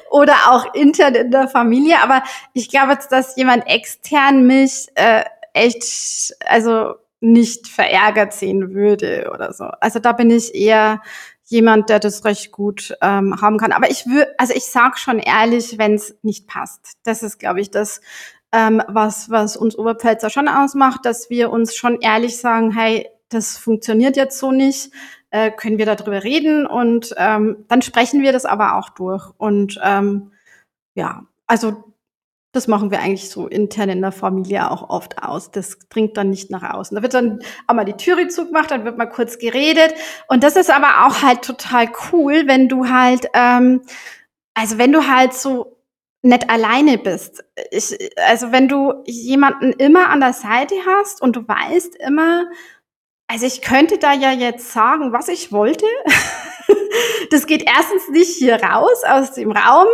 Oder auch intern in der Familie. Aber ich glaube, dass jemand extern mich äh, echt, also nicht verärgert sehen würde oder so. Also da bin ich eher jemand, der das recht gut ähm, haben kann. Aber ich würde, also ich sag schon ehrlich, wenn es nicht passt. Das ist, glaube ich, das, ähm, was, was uns Oberpfälzer schon ausmacht, dass wir uns schon ehrlich sagen, hey, das funktioniert jetzt so nicht, äh, können wir darüber reden und ähm, dann sprechen wir das aber auch durch. Und ähm, ja, also das machen wir eigentlich so intern in der Familie auch oft aus. Das dringt dann nicht nach außen. Da wird dann auch mal die Türe zugemacht, dann wird mal kurz geredet. Und das ist aber auch halt total cool, wenn du halt, ähm, also wenn du halt so nicht alleine bist. Ich, also wenn du jemanden immer an der Seite hast und du weißt immer, also ich könnte da ja jetzt sagen, was ich wollte. das geht erstens nicht hier raus aus dem Raum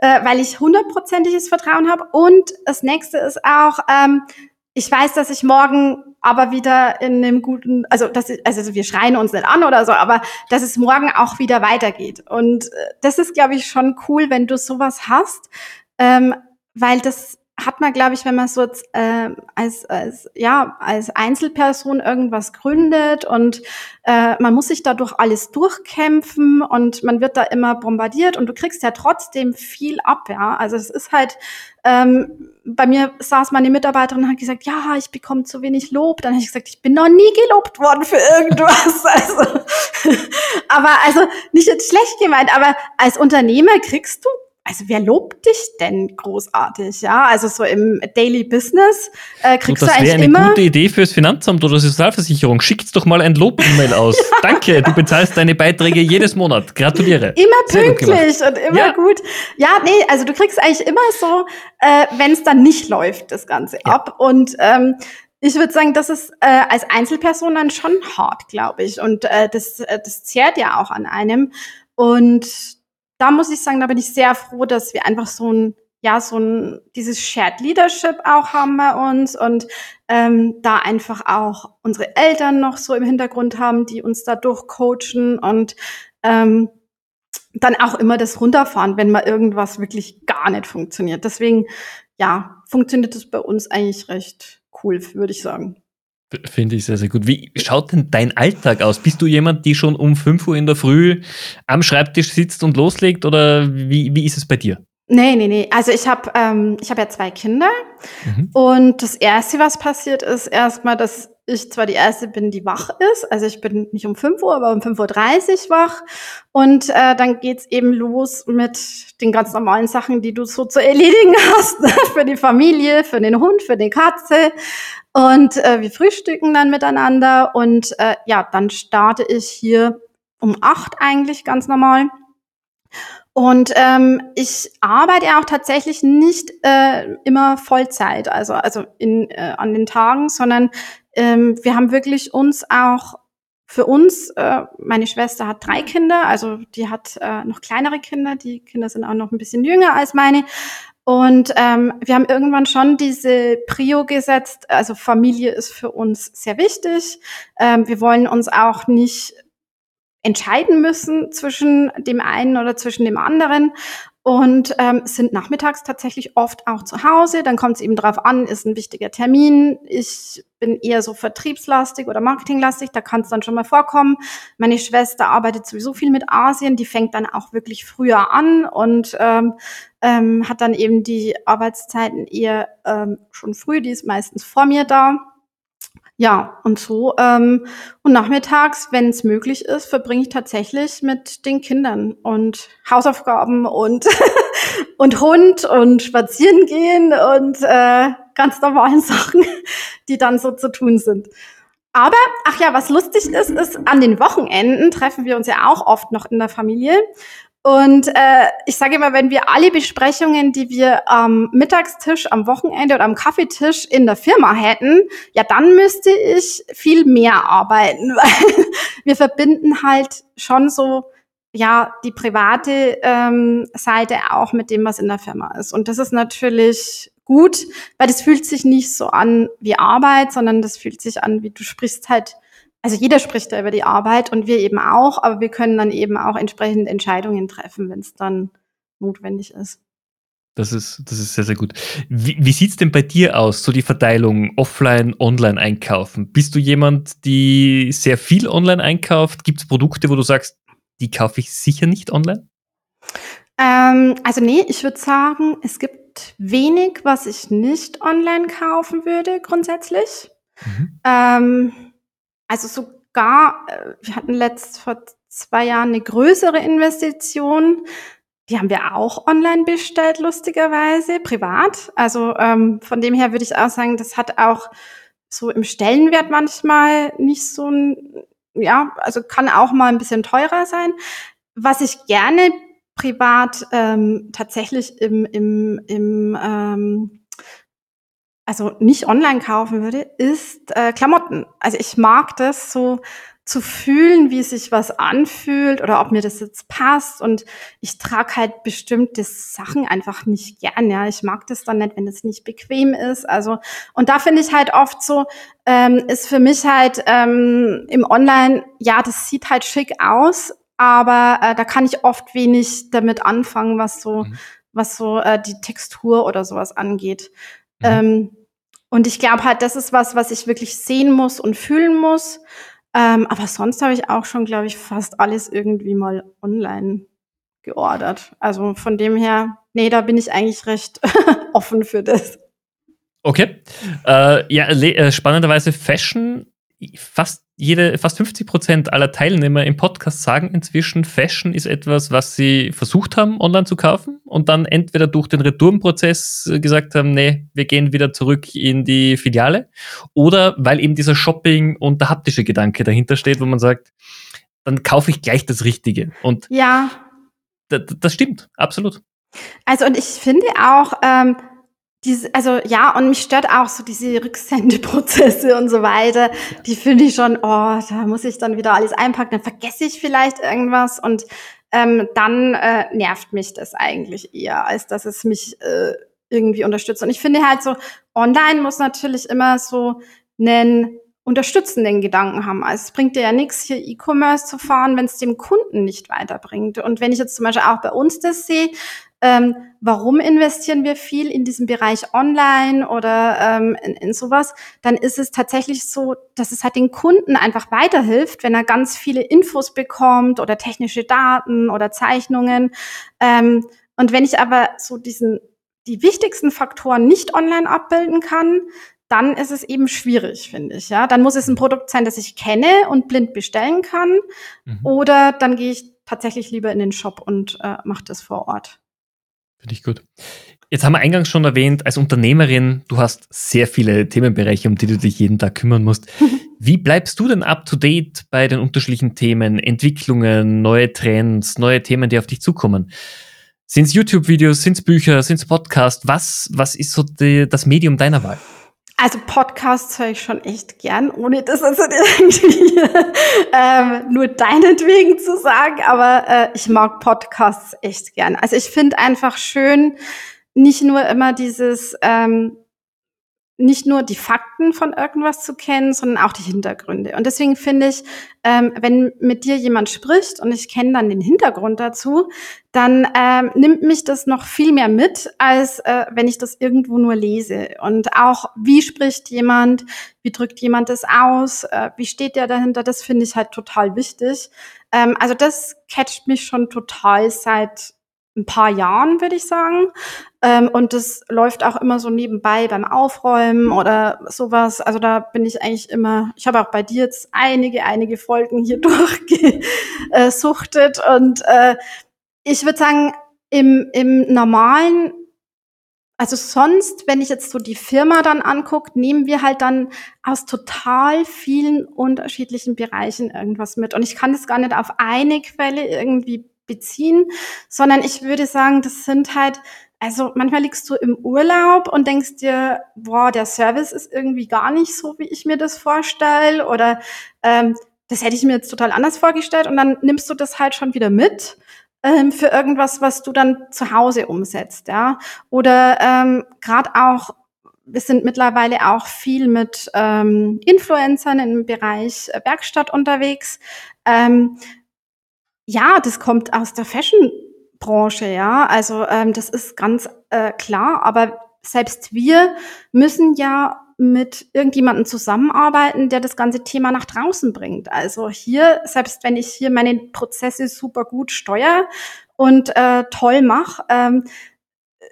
äh, weil ich hundertprozentiges Vertrauen habe. Und das nächste ist auch, ähm, ich weiß, dass ich morgen aber wieder in einem guten, also das ist, also wir schreien uns nicht an oder so, aber dass es morgen auch wieder weitergeht. Und äh, das ist, glaube ich, schon cool, wenn du sowas hast, ähm, weil das hat man, glaube ich, wenn man so äh, als, als, ja, als Einzelperson irgendwas gründet und äh, man muss sich dadurch alles durchkämpfen und man wird da immer bombardiert und du kriegst ja trotzdem viel ab, ja. Also es ist halt, ähm, bei mir saß meine Mitarbeiterin und hat gesagt, ja, ich bekomme zu wenig Lob. Dann habe ich gesagt, ich bin noch nie gelobt worden für irgendwas. also, aber also nicht jetzt schlecht gemeint, aber als Unternehmer kriegst du also wer lobt dich denn großartig, ja? Also so im Daily Business äh, kriegst du, das eigentlich eine immer. gute Idee fürs Finanzamt oder Sozialversicherung. Schickt doch mal ein Lob-E-Mail aus. Danke, du bezahlst deine Beiträge jedes Monat. Gratuliere. Immer pünktlich und immer ja. gut. Ja, nee, also du kriegst eigentlich immer so, äh, wenn es dann nicht läuft, das Ganze ja. ab. Und ähm, ich würde sagen, das ist äh, als Einzelperson dann schon hart, glaube ich. Und äh, das, äh, das zehrt ja auch an einem. Und da muss ich sagen, da bin ich sehr froh, dass wir einfach so ein, ja, so ein, dieses Shared Leadership auch haben bei uns und ähm, da einfach auch unsere Eltern noch so im Hintergrund haben, die uns da durchcoachen und ähm, dann auch immer das runterfahren, wenn mal irgendwas wirklich gar nicht funktioniert. Deswegen, ja, funktioniert das bei uns eigentlich recht cool, würde ich sagen. Finde ich sehr, sehr gut. Wie schaut denn dein Alltag aus? Bist du jemand, die schon um 5 Uhr in der Früh am Schreibtisch sitzt und loslegt oder wie, wie ist es bei dir? Nee, nee, nee. Also ich habe ähm, ich hab ja zwei Kinder mhm. und das Erste, was passiert, ist erstmal, dass ich zwar die Erste bin, die wach ist. Also ich bin nicht um 5 Uhr, aber um 5.30 Uhr wach. Und äh, dann geht's eben los mit den ganz normalen Sachen, die du so zu erledigen hast. für die Familie, für den Hund, für die Katze. Und äh, wir frühstücken dann miteinander und äh, ja, dann starte ich hier um acht eigentlich ganz normal. Und ähm, ich arbeite auch tatsächlich nicht äh, immer Vollzeit, also also in, äh, an den Tagen, sondern ähm, wir haben wirklich uns auch für uns, äh, meine Schwester hat drei Kinder, also die hat äh, noch kleinere Kinder, die Kinder sind auch noch ein bisschen jünger als meine. Und ähm, wir haben irgendwann schon diese Prio gesetzt, also Familie ist für uns sehr wichtig. Ähm, wir wollen uns auch nicht entscheiden müssen zwischen dem einen oder zwischen dem anderen und ähm, sind nachmittags tatsächlich oft auch zu Hause. Dann kommt es eben drauf an, ist ein wichtiger Termin. Ich bin eher so vertriebslastig oder marketinglastig, da kann es dann schon mal vorkommen. Meine Schwester arbeitet sowieso viel mit Asien, die fängt dann auch wirklich früher an und ähm, ähm, hat dann eben die Arbeitszeiten eher ähm, schon früh, die ist meistens vor mir da. Ja, und so. Ähm, und nachmittags, wenn es möglich ist, verbringe ich tatsächlich mit den Kindern und Hausaufgaben und, und Hund und spazieren gehen und äh, ganz normalen Sachen, die dann so zu tun sind. Aber, ach ja, was lustig ist, ist, an den Wochenenden treffen wir uns ja auch oft noch in der Familie. Und äh, ich sage immer, wenn wir alle Besprechungen, die wir am Mittagstisch, am Wochenende oder am Kaffeetisch in der Firma hätten, ja, dann müsste ich viel mehr arbeiten, weil wir verbinden halt schon so ja die private ähm, Seite auch mit dem, was in der Firma ist. Und das ist natürlich gut, weil das fühlt sich nicht so an wie Arbeit, sondern das fühlt sich an, wie du sprichst halt also jeder spricht da über die Arbeit und wir eben auch, aber wir können dann eben auch entsprechend Entscheidungen treffen, wenn es dann notwendig ist. Das ist, das ist sehr, sehr gut. Wie, wie sieht es denn bei dir aus, so die Verteilung offline, online einkaufen? Bist du jemand, die sehr viel online einkauft? Gibt es Produkte, wo du sagst, die kaufe ich sicher nicht online? Ähm, also nee, ich würde sagen, es gibt wenig, was ich nicht online kaufen würde, grundsätzlich. Mhm. Ähm, also sogar, äh, wir hatten letzt vor zwei Jahren eine größere Investition. Die haben wir auch online bestellt, lustigerweise, privat. Also ähm, von dem her würde ich auch sagen, das hat auch so im Stellenwert manchmal nicht so ein, ja, also kann auch mal ein bisschen teurer sein. Was ich gerne privat ähm, tatsächlich im, im, im ähm, also nicht online kaufen würde, ist äh, Klamotten. Also ich mag das so zu fühlen, wie sich was anfühlt oder ob mir das jetzt passt. Und ich trage halt bestimmte Sachen einfach nicht gern. Ja, ich mag das dann nicht, wenn es nicht bequem ist. Also und da finde ich halt oft so ähm, ist für mich halt ähm, im Online ja, das sieht halt schick aus, aber äh, da kann ich oft wenig damit anfangen, was so mhm. was so äh, die Textur oder sowas angeht. Mhm. Ähm, und ich glaube halt, das ist was, was ich wirklich sehen muss und fühlen muss. Ähm, aber sonst habe ich auch schon, glaube ich, fast alles irgendwie mal online geordert. Also von dem her, nee, da bin ich eigentlich recht offen für das. Okay. Äh, ja, äh, spannenderweise Fashion fast jede, fast 50 Prozent aller Teilnehmer im Podcast sagen inzwischen, Fashion ist etwas, was sie versucht haben, online zu kaufen und dann entweder durch den Retourenprozess gesagt haben, nee, wir gehen wieder zurück in die Filiale oder weil eben dieser Shopping und der haptische Gedanke dahinter steht, wo man sagt, dann kaufe ich gleich das Richtige. Und ja. das stimmt, absolut. Also und ich finde auch, ähm, diese, also ja, und mich stört auch so diese Rücksendeprozesse und so weiter. Die finde ich schon, oh, da muss ich dann wieder alles einpacken, dann vergesse ich vielleicht irgendwas und ähm, dann äh, nervt mich das eigentlich eher, als dass es mich äh, irgendwie unterstützt. Und ich finde halt so, online muss natürlich immer so einen unterstützenden Gedanken haben. Also es bringt dir ja nichts, hier E-Commerce zu fahren, wenn es dem Kunden nicht weiterbringt. Und wenn ich jetzt zum Beispiel auch bei uns das sehe, ähm, warum investieren wir viel in diesem Bereich online oder ähm, in, in sowas, dann ist es tatsächlich so, dass es halt den Kunden einfach weiterhilft, wenn er ganz viele Infos bekommt oder technische Daten oder Zeichnungen. Ähm, und wenn ich aber so diesen die wichtigsten Faktoren nicht online abbilden kann, dann ist es eben schwierig, finde ich. Ja, dann muss es ein Produkt sein, das ich kenne und blind bestellen kann, mhm. oder dann gehe ich tatsächlich lieber in den Shop und äh, mache das vor Ort. Finde ich gut. Jetzt haben wir eingangs schon erwähnt, als Unternehmerin, du hast sehr viele Themenbereiche, um die du dich jeden Tag kümmern musst. Wie bleibst du denn up to date bei den unterschiedlichen Themen, Entwicklungen, neue Trends, neue Themen, die auf dich zukommen? Sind es YouTube-Videos, sind es Bücher, sind es Podcasts? Was, was ist so die, das Medium deiner Wahl? Also Podcasts höre ich schon echt gern, ohne das jetzt irgendwie ähm, nur deinetwegen zu sagen, aber äh, ich mag Podcasts echt gern. Also ich finde einfach schön, nicht nur immer dieses, ähm, nicht nur die Fakten von irgendwas zu kennen, sondern auch die Hintergründe. Und deswegen finde ich, ähm, wenn mit dir jemand spricht und ich kenne dann den Hintergrund dazu, dann ähm, nimmt mich das noch viel mehr mit, als äh, wenn ich das irgendwo nur lese. Und auch, wie spricht jemand, wie drückt jemand das aus, äh, wie steht der dahinter, das finde ich halt total wichtig. Ähm, also das catcht mich schon total seit ein paar Jahren, würde ich sagen. Ähm, und das läuft auch immer so nebenbei beim Aufräumen oder sowas. Also da bin ich eigentlich immer, ich habe auch bei dir jetzt einige, einige Folgen hier durchgesuchtet. Und äh, ich würde sagen, im, im normalen also sonst, wenn ich jetzt so die Firma dann angucke, nehmen wir halt dann aus total vielen unterschiedlichen Bereichen irgendwas mit. Und ich kann das gar nicht auf eine Quelle irgendwie beziehen, sondern ich würde sagen, das sind halt, also manchmal liegst du im Urlaub und denkst dir, boah, der Service ist irgendwie gar nicht so, wie ich mir das vorstelle oder ähm, das hätte ich mir jetzt total anders vorgestellt und dann nimmst du das halt schon wieder mit ähm, für irgendwas, was du dann zu Hause umsetzt, ja. Oder ähm, gerade auch wir sind mittlerweile auch viel mit ähm, Influencern im Bereich äh, Werkstatt unterwegs. Ähm, ja, das kommt aus der Fashion-Branche, ja. Also ähm, das ist ganz äh, klar. Aber selbst wir müssen ja mit irgendjemandem zusammenarbeiten, der das ganze Thema nach draußen bringt. Also hier, selbst wenn ich hier meine Prozesse super gut steuere und äh, toll mache, ähm,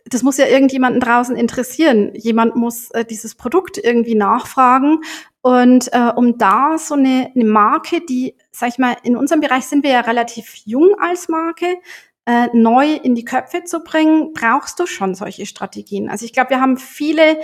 das muss ja irgendjemanden draußen interessieren. Jemand muss äh, dieses Produkt irgendwie nachfragen. Und äh, um da so eine, eine Marke, die, sag ich mal, in unserem Bereich sind wir ja relativ jung als Marke, äh, neu in die Köpfe zu bringen, brauchst du schon solche Strategien. Also ich glaube, wir haben viele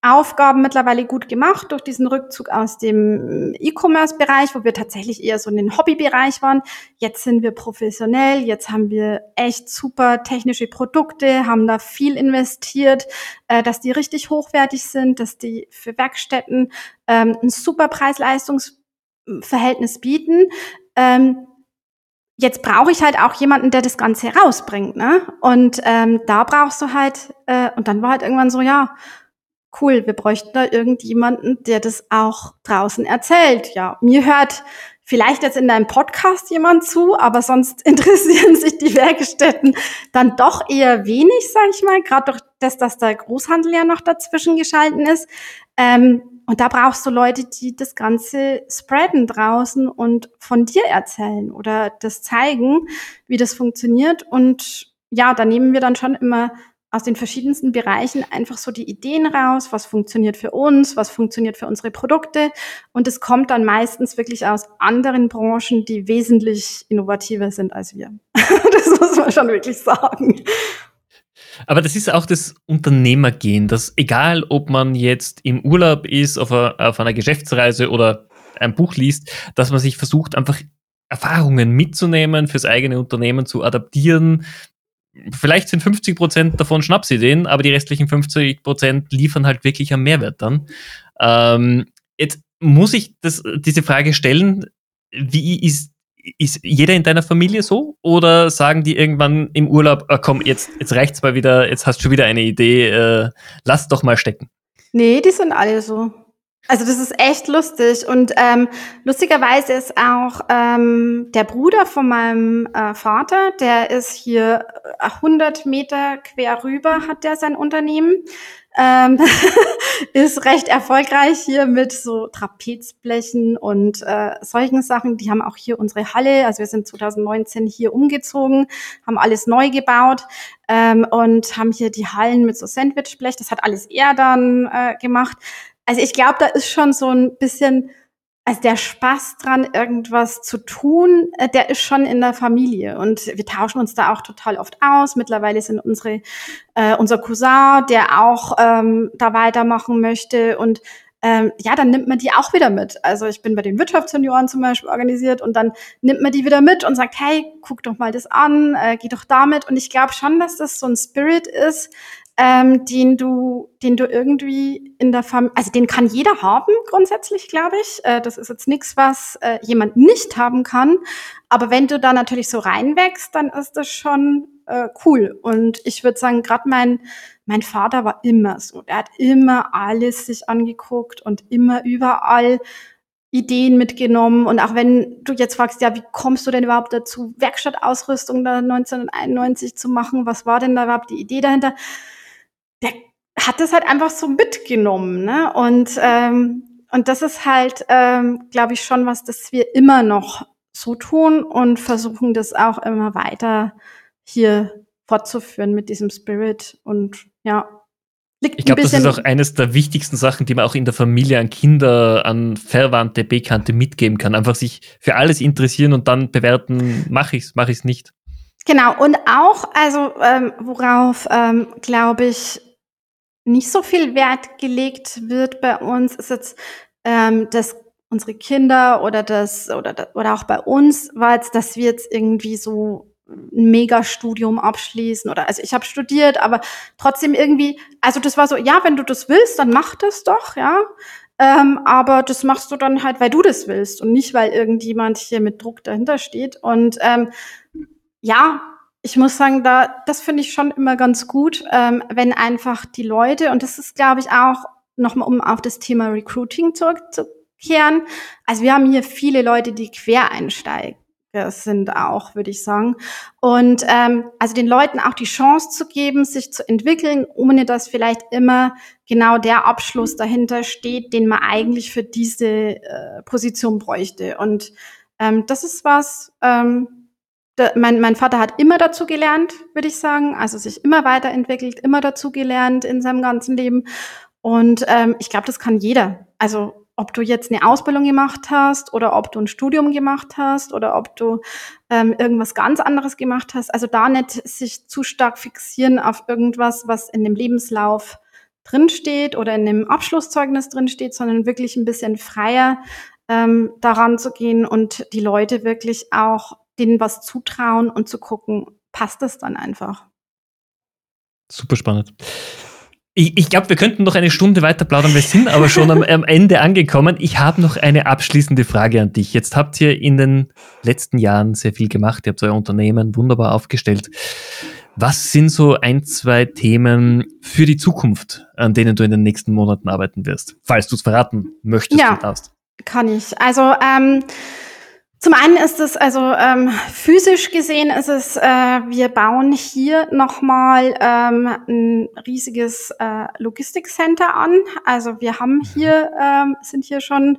Aufgaben mittlerweile gut gemacht durch diesen Rückzug aus dem E-Commerce-Bereich, wo wir tatsächlich eher so in den Hobby-Bereich waren. Jetzt sind wir professionell, jetzt haben wir echt super technische Produkte, haben da viel investiert, äh, dass die richtig hochwertig sind, dass die für Werkstätten ähm, ein super Preis-Leistungs-Verhältnis bieten. Ähm, jetzt brauche ich halt auch jemanden, der das Ganze rausbringt, ne? Und ähm, da brauchst du halt, äh, und dann war halt irgendwann so, ja, cool, wir bräuchten da irgendjemanden, der das auch draußen erzählt. Ja, mir hört vielleicht jetzt in deinem Podcast jemand zu, aber sonst interessieren sich die Werkstätten dann doch eher wenig, sage ich mal, gerade durch das, dass der Großhandel ja noch dazwischen geschalten ist. Ähm, und da brauchst du Leute, die das Ganze spreaden draußen und von dir erzählen oder das zeigen, wie das funktioniert. Und ja, da nehmen wir dann schon immer aus den verschiedensten Bereichen einfach so die Ideen raus, was funktioniert für uns, was funktioniert für unsere Produkte. Und es kommt dann meistens wirklich aus anderen Branchen, die wesentlich innovativer sind als wir. das muss man schon wirklich sagen. Aber das ist auch das Unternehmergehen, dass egal, ob man jetzt im Urlaub ist, auf, einer, auf einer Geschäftsreise oder ein Buch liest, dass man sich versucht, einfach Erfahrungen mitzunehmen, fürs eigene Unternehmen zu adaptieren, vielleicht sind 50 Prozent davon Schnapsideen, aber die restlichen 50 Prozent liefern halt wirklich einen Mehrwert dann. Ähm, jetzt muss ich das, diese Frage stellen, wie ist, ist jeder in deiner Familie so? Oder sagen die irgendwann im Urlaub, ah, komm, jetzt, jetzt reicht's mal wieder, jetzt hast du schon wieder eine Idee, äh, lass doch mal stecken? Nee, die sind alle so. Also das ist echt lustig und ähm, lustigerweise ist auch ähm, der Bruder von meinem äh, Vater, der ist hier 100 äh, Meter quer rüber, hat der sein Unternehmen, ähm, ist recht erfolgreich hier mit so Trapezblechen und äh, solchen Sachen. Die haben auch hier unsere Halle, also wir sind 2019 hier umgezogen, haben alles neu gebaut ähm, und haben hier die Hallen mit so Sandwichblech. Das hat alles er dann äh, gemacht. Also ich glaube, da ist schon so ein bisschen also der Spaß dran, irgendwas zu tun, äh, der ist schon in der Familie. Und wir tauschen uns da auch total oft aus. Mittlerweile sind unsere, äh, unser Cousin, der auch ähm, da weitermachen möchte. Und ähm, ja, dann nimmt man die auch wieder mit. Also ich bin bei den Wirtschaftssenioren zum Beispiel organisiert und dann nimmt man die wieder mit und sagt, hey, guck doch mal das an, äh, geh doch damit. Und ich glaube schon, dass das so ein Spirit ist, ähm, den du, den du irgendwie in der Familie, also den kann jeder haben grundsätzlich, glaube ich. Äh, das ist jetzt nichts, was äh, jemand nicht haben kann. Aber wenn du da natürlich so reinwächst, dann ist das schon äh, cool. Und ich würde sagen, gerade mein mein Vater war immer so. Er hat immer alles sich angeguckt und immer überall Ideen mitgenommen. Und auch wenn du jetzt fragst, ja, wie kommst du denn überhaupt dazu, Werkstattausrüstung da 1991 zu machen? Was war denn da überhaupt die Idee dahinter? Der hat das halt einfach so mitgenommen, ne? Und ähm, und das ist halt, ähm, glaube ich, schon was, das wir immer noch so tun und versuchen das auch immer weiter hier fortzuführen mit diesem Spirit und ja. Liegt ich glaube, das ist auch eines der wichtigsten Sachen, die man auch in der Familie an Kinder, an Verwandte, Bekannte mitgeben kann. Einfach sich für alles interessieren und dann bewerten, mache ich's, mache ich's nicht. Genau, und auch, also ähm, worauf, ähm, glaube ich, nicht so viel Wert gelegt wird bei uns, ist jetzt, ähm, dass unsere Kinder oder das oder oder auch bei uns war jetzt, dass wir jetzt irgendwie so ein Megastudium abschließen oder also ich habe studiert, aber trotzdem irgendwie, also das war so, ja, wenn du das willst, dann mach das doch, ja. Ähm, aber das machst du dann halt, weil du das willst und nicht, weil irgendjemand hier mit Druck dahinter steht. Und ähm, ja, ich muss sagen, da, das finde ich schon immer ganz gut, ähm, wenn einfach die Leute, und das ist, glaube ich, auch nochmal, um auf das Thema Recruiting zurückzukehren. Also wir haben hier viele Leute, die Quereinsteiger sind auch, würde ich sagen. Und ähm, also den Leuten auch die Chance zu geben, sich zu entwickeln, ohne dass vielleicht immer genau der Abschluss dahinter steht, den man eigentlich für diese äh, Position bräuchte. Und ähm, das ist was, ähm, da, mein, mein Vater hat immer dazu gelernt, würde ich sagen, also sich immer weiterentwickelt, immer dazu gelernt in seinem ganzen Leben. Und ähm, ich glaube, das kann jeder. Also ob du jetzt eine Ausbildung gemacht hast oder ob du ein Studium gemacht hast oder ob du ähm, irgendwas ganz anderes gemacht hast. Also da nicht sich zu stark fixieren auf irgendwas, was in dem Lebenslauf drinsteht oder in dem Abschlusszeugnis drinsteht, sondern wirklich ein bisschen freier ähm, daran zu gehen und die Leute wirklich auch denen was zutrauen und zu gucken, passt das dann einfach. Super spannend. Ich, ich glaube, wir könnten noch eine Stunde weiter plaudern. Wir sind aber schon am, am Ende angekommen. Ich habe noch eine abschließende Frage an dich. Jetzt habt ihr in den letzten Jahren sehr viel gemacht. Ihr habt euer Unternehmen wunderbar aufgestellt. Was sind so ein, zwei Themen für die Zukunft, an denen du in den nächsten Monaten arbeiten wirst? Falls du es verraten möchtest ja, darfst. Kann ich. Also ähm, zum einen ist es also ähm, physisch gesehen ist es, äh, wir bauen hier nochmal ähm, ein riesiges äh, Logistikcenter an. Also wir haben hier ähm, sind hier schon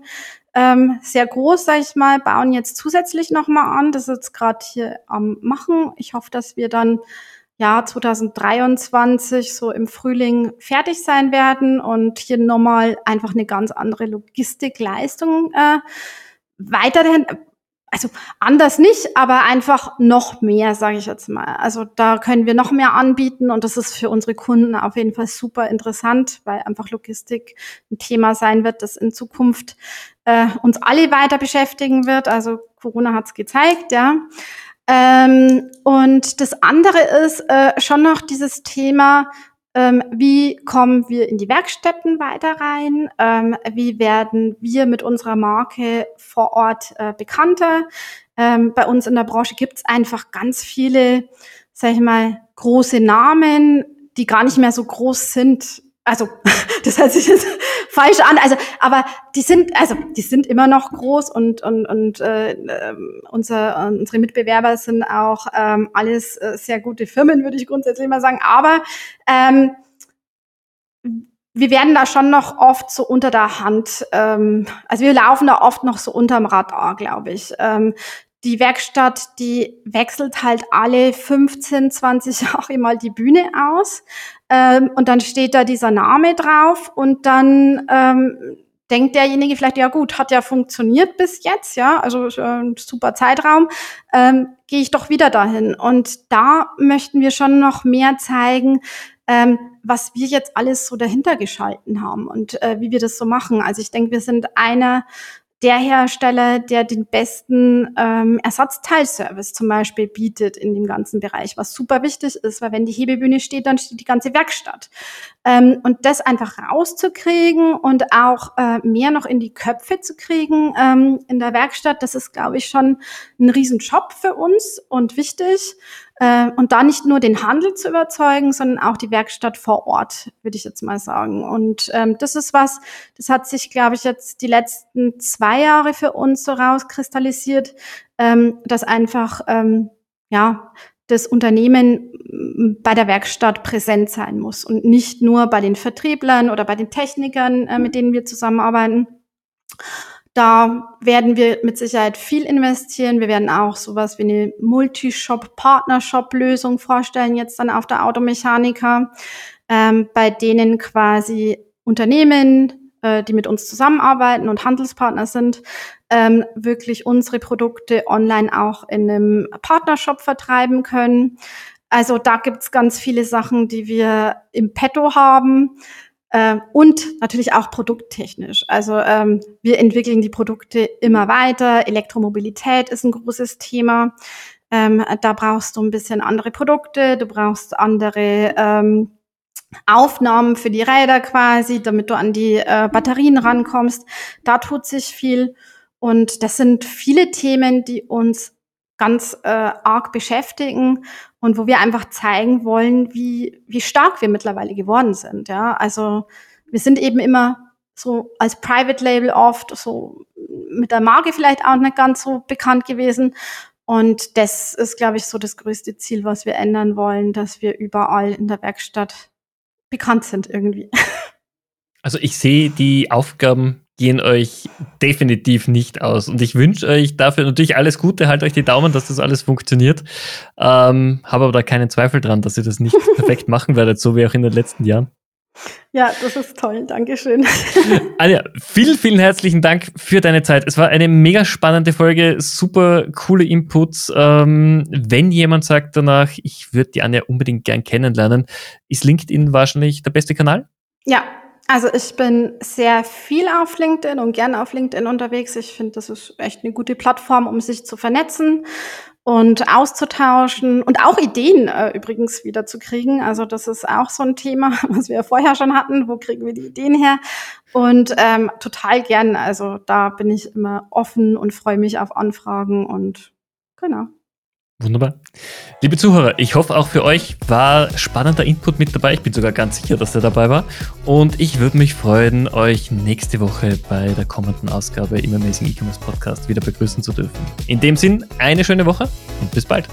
ähm, sehr groß, sag ich mal, bauen jetzt zusätzlich nochmal an. Das ist jetzt gerade hier am machen. Ich hoffe, dass wir dann ja 2023 so im Frühling fertig sein werden und hier nochmal einfach eine ganz andere Logistikleistung äh, weiterhin also anders nicht, aber einfach noch mehr, sage ich jetzt mal. Also da können wir noch mehr anbieten und das ist für unsere Kunden auf jeden Fall super interessant, weil einfach Logistik ein Thema sein wird, das in Zukunft äh, uns alle weiter beschäftigen wird. Also Corona hat's gezeigt, ja. Ähm, und das andere ist äh, schon noch dieses Thema ähm, wie kommen wir in die Werkstätten weiter rein? Ähm, wie werden wir mit unserer Marke vor Ort äh, bekannter? Ähm, bei uns in der Branche gibt es einfach ganz viele, sag ich mal, große Namen, die gar nicht mehr so groß sind also das hört sich jetzt falsch an, also aber die sind also die sind immer noch groß und und und äh, ähm, unser, unsere Mitbewerber sind auch ähm, alles äh, sehr gute Firmen, würde ich grundsätzlich mal sagen, aber ähm, wir werden da schon noch oft so unter der Hand, ähm, also wir laufen da oft noch so unterm Radar, glaube ich. Ähm, die Werkstatt, die wechselt halt alle 15, 20 Jahre mal die Bühne aus. Ähm, und dann steht da dieser Name drauf und dann ähm, denkt derjenige vielleicht, ja gut, hat ja funktioniert bis jetzt, ja, also äh, super Zeitraum, ähm, gehe ich doch wieder dahin. Und da möchten wir schon noch mehr zeigen, ähm, was wir jetzt alles so dahinter geschalten haben und äh, wie wir das so machen. Also ich denke, wir sind einer der Hersteller, der den besten ähm, Ersatzteilservice zum Beispiel bietet in dem ganzen Bereich, was super wichtig ist, weil wenn die Hebebühne steht, dann steht die ganze Werkstatt. Ähm, und das einfach rauszukriegen und auch äh, mehr noch in die Köpfe zu kriegen ähm, in der Werkstatt, das ist, glaube ich, schon ein Riesenjob für uns und wichtig. Äh, und da nicht nur den Handel zu überzeugen, sondern auch die Werkstatt vor Ort, würde ich jetzt mal sagen. Und ähm, das ist was, das hat sich, glaube ich, jetzt die letzten zwei Jahre für uns so rauskristallisiert, ähm, dass einfach ähm, ja das Unternehmen bei der Werkstatt präsent sein muss und nicht nur bei den Vertrieblern oder bei den Technikern, äh, mit denen wir zusammenarbeiten. Da werden wir mit Sicherheit viel investieren. Wir werden auch sowas wie eine Multi-Shop-Partnershop-Lösung vorstellen, jetzt dann auf der Automechanika, ähm, bei denen quasi Unternehmen, äh, die mit uns zusammenarbeiten und Handelspartner sind, ähm, wirklich unsere Produkte online auch in einem Partnershop vertreiben können. Also da gibt's ganz viele Sachen, die wir im Petto haben. Äh, und natürlich auch produkttechnisch. Also ähm, wir entwickeln die Produkte immer weiter. Elektromobilität ist ein großes Thema. Ähm, da brauchst du ein bisschen andere Produkte, du brauchst andere ähm, Aufnahmen für die Räder quasi, damit du an die äh, Batterien rankommst. Da tut sich viel. Und das sind viele Themen, die uns ganz äh, arg beschäftigen und wo wir einfach zeigen wollen, wie, wie stark wir mittlerweile geworden sind. Ja, also wir sind eben immer so als Private Label oft so mit der Marke vielleicht auch nicht ganz so bekannt gewesen. Und das ist, glaube ich, so das größte Ziel, was wir ändern wollen, dass wir überall in der Werkstatt bekannt sind irgendwie. Also ich sehe die Aufgaben gehen euch definitiv nicht aus. Und ich wünsche euch dafür natürlich alles Gute, halt euch die Daumen, dass das alles funktioniert. Ähm, Habe aber da keinen Zweifel dran, dass ihr das nicht perfekt machen werdet, so wie auch in den letzten Jahren. Ja, das ist toll. Dankeschön. Anja, vielen, vielen herzlichen Dank für deine Zeit. Es war eine mega spannende Folge, super coole Inputs. Ähm, wenn jemand sagt danach, ich würde die Anja unbedingt gern kennenlernen, ist LinkedIn wahrscheinlich der beste Kanal? Ja, also ich bin sehr viel auf LinkedIn und gerne auf LinkedIn unterwegs. Ich finde, das ist echt eine gute Plattform, um sich zu vernetzen und auszutauschen und auch Ideen äh, übrigens wieder zu kriegen. Also das ist auch so ein Thema, was wir vorher schon hatten. Wo kriegen wir die Ideen her? Und ähm, total gern. Also da bin ich immer offen und freue mich auf Anfragen und genau. Wunderbar. Liebe Zuhörer, ich hoffe auch für euch war spannender Input mit dabei. Ich bin sogar ganz sicher, dass der dabei war. Und ich würde mich freuen, euch nächste Woche bei der kommenden Ausgabe im Amazing E-Commerce Podcast wieder begrüßen zu dürfen. In dem Sinn, eine schöne Woche und bis bald.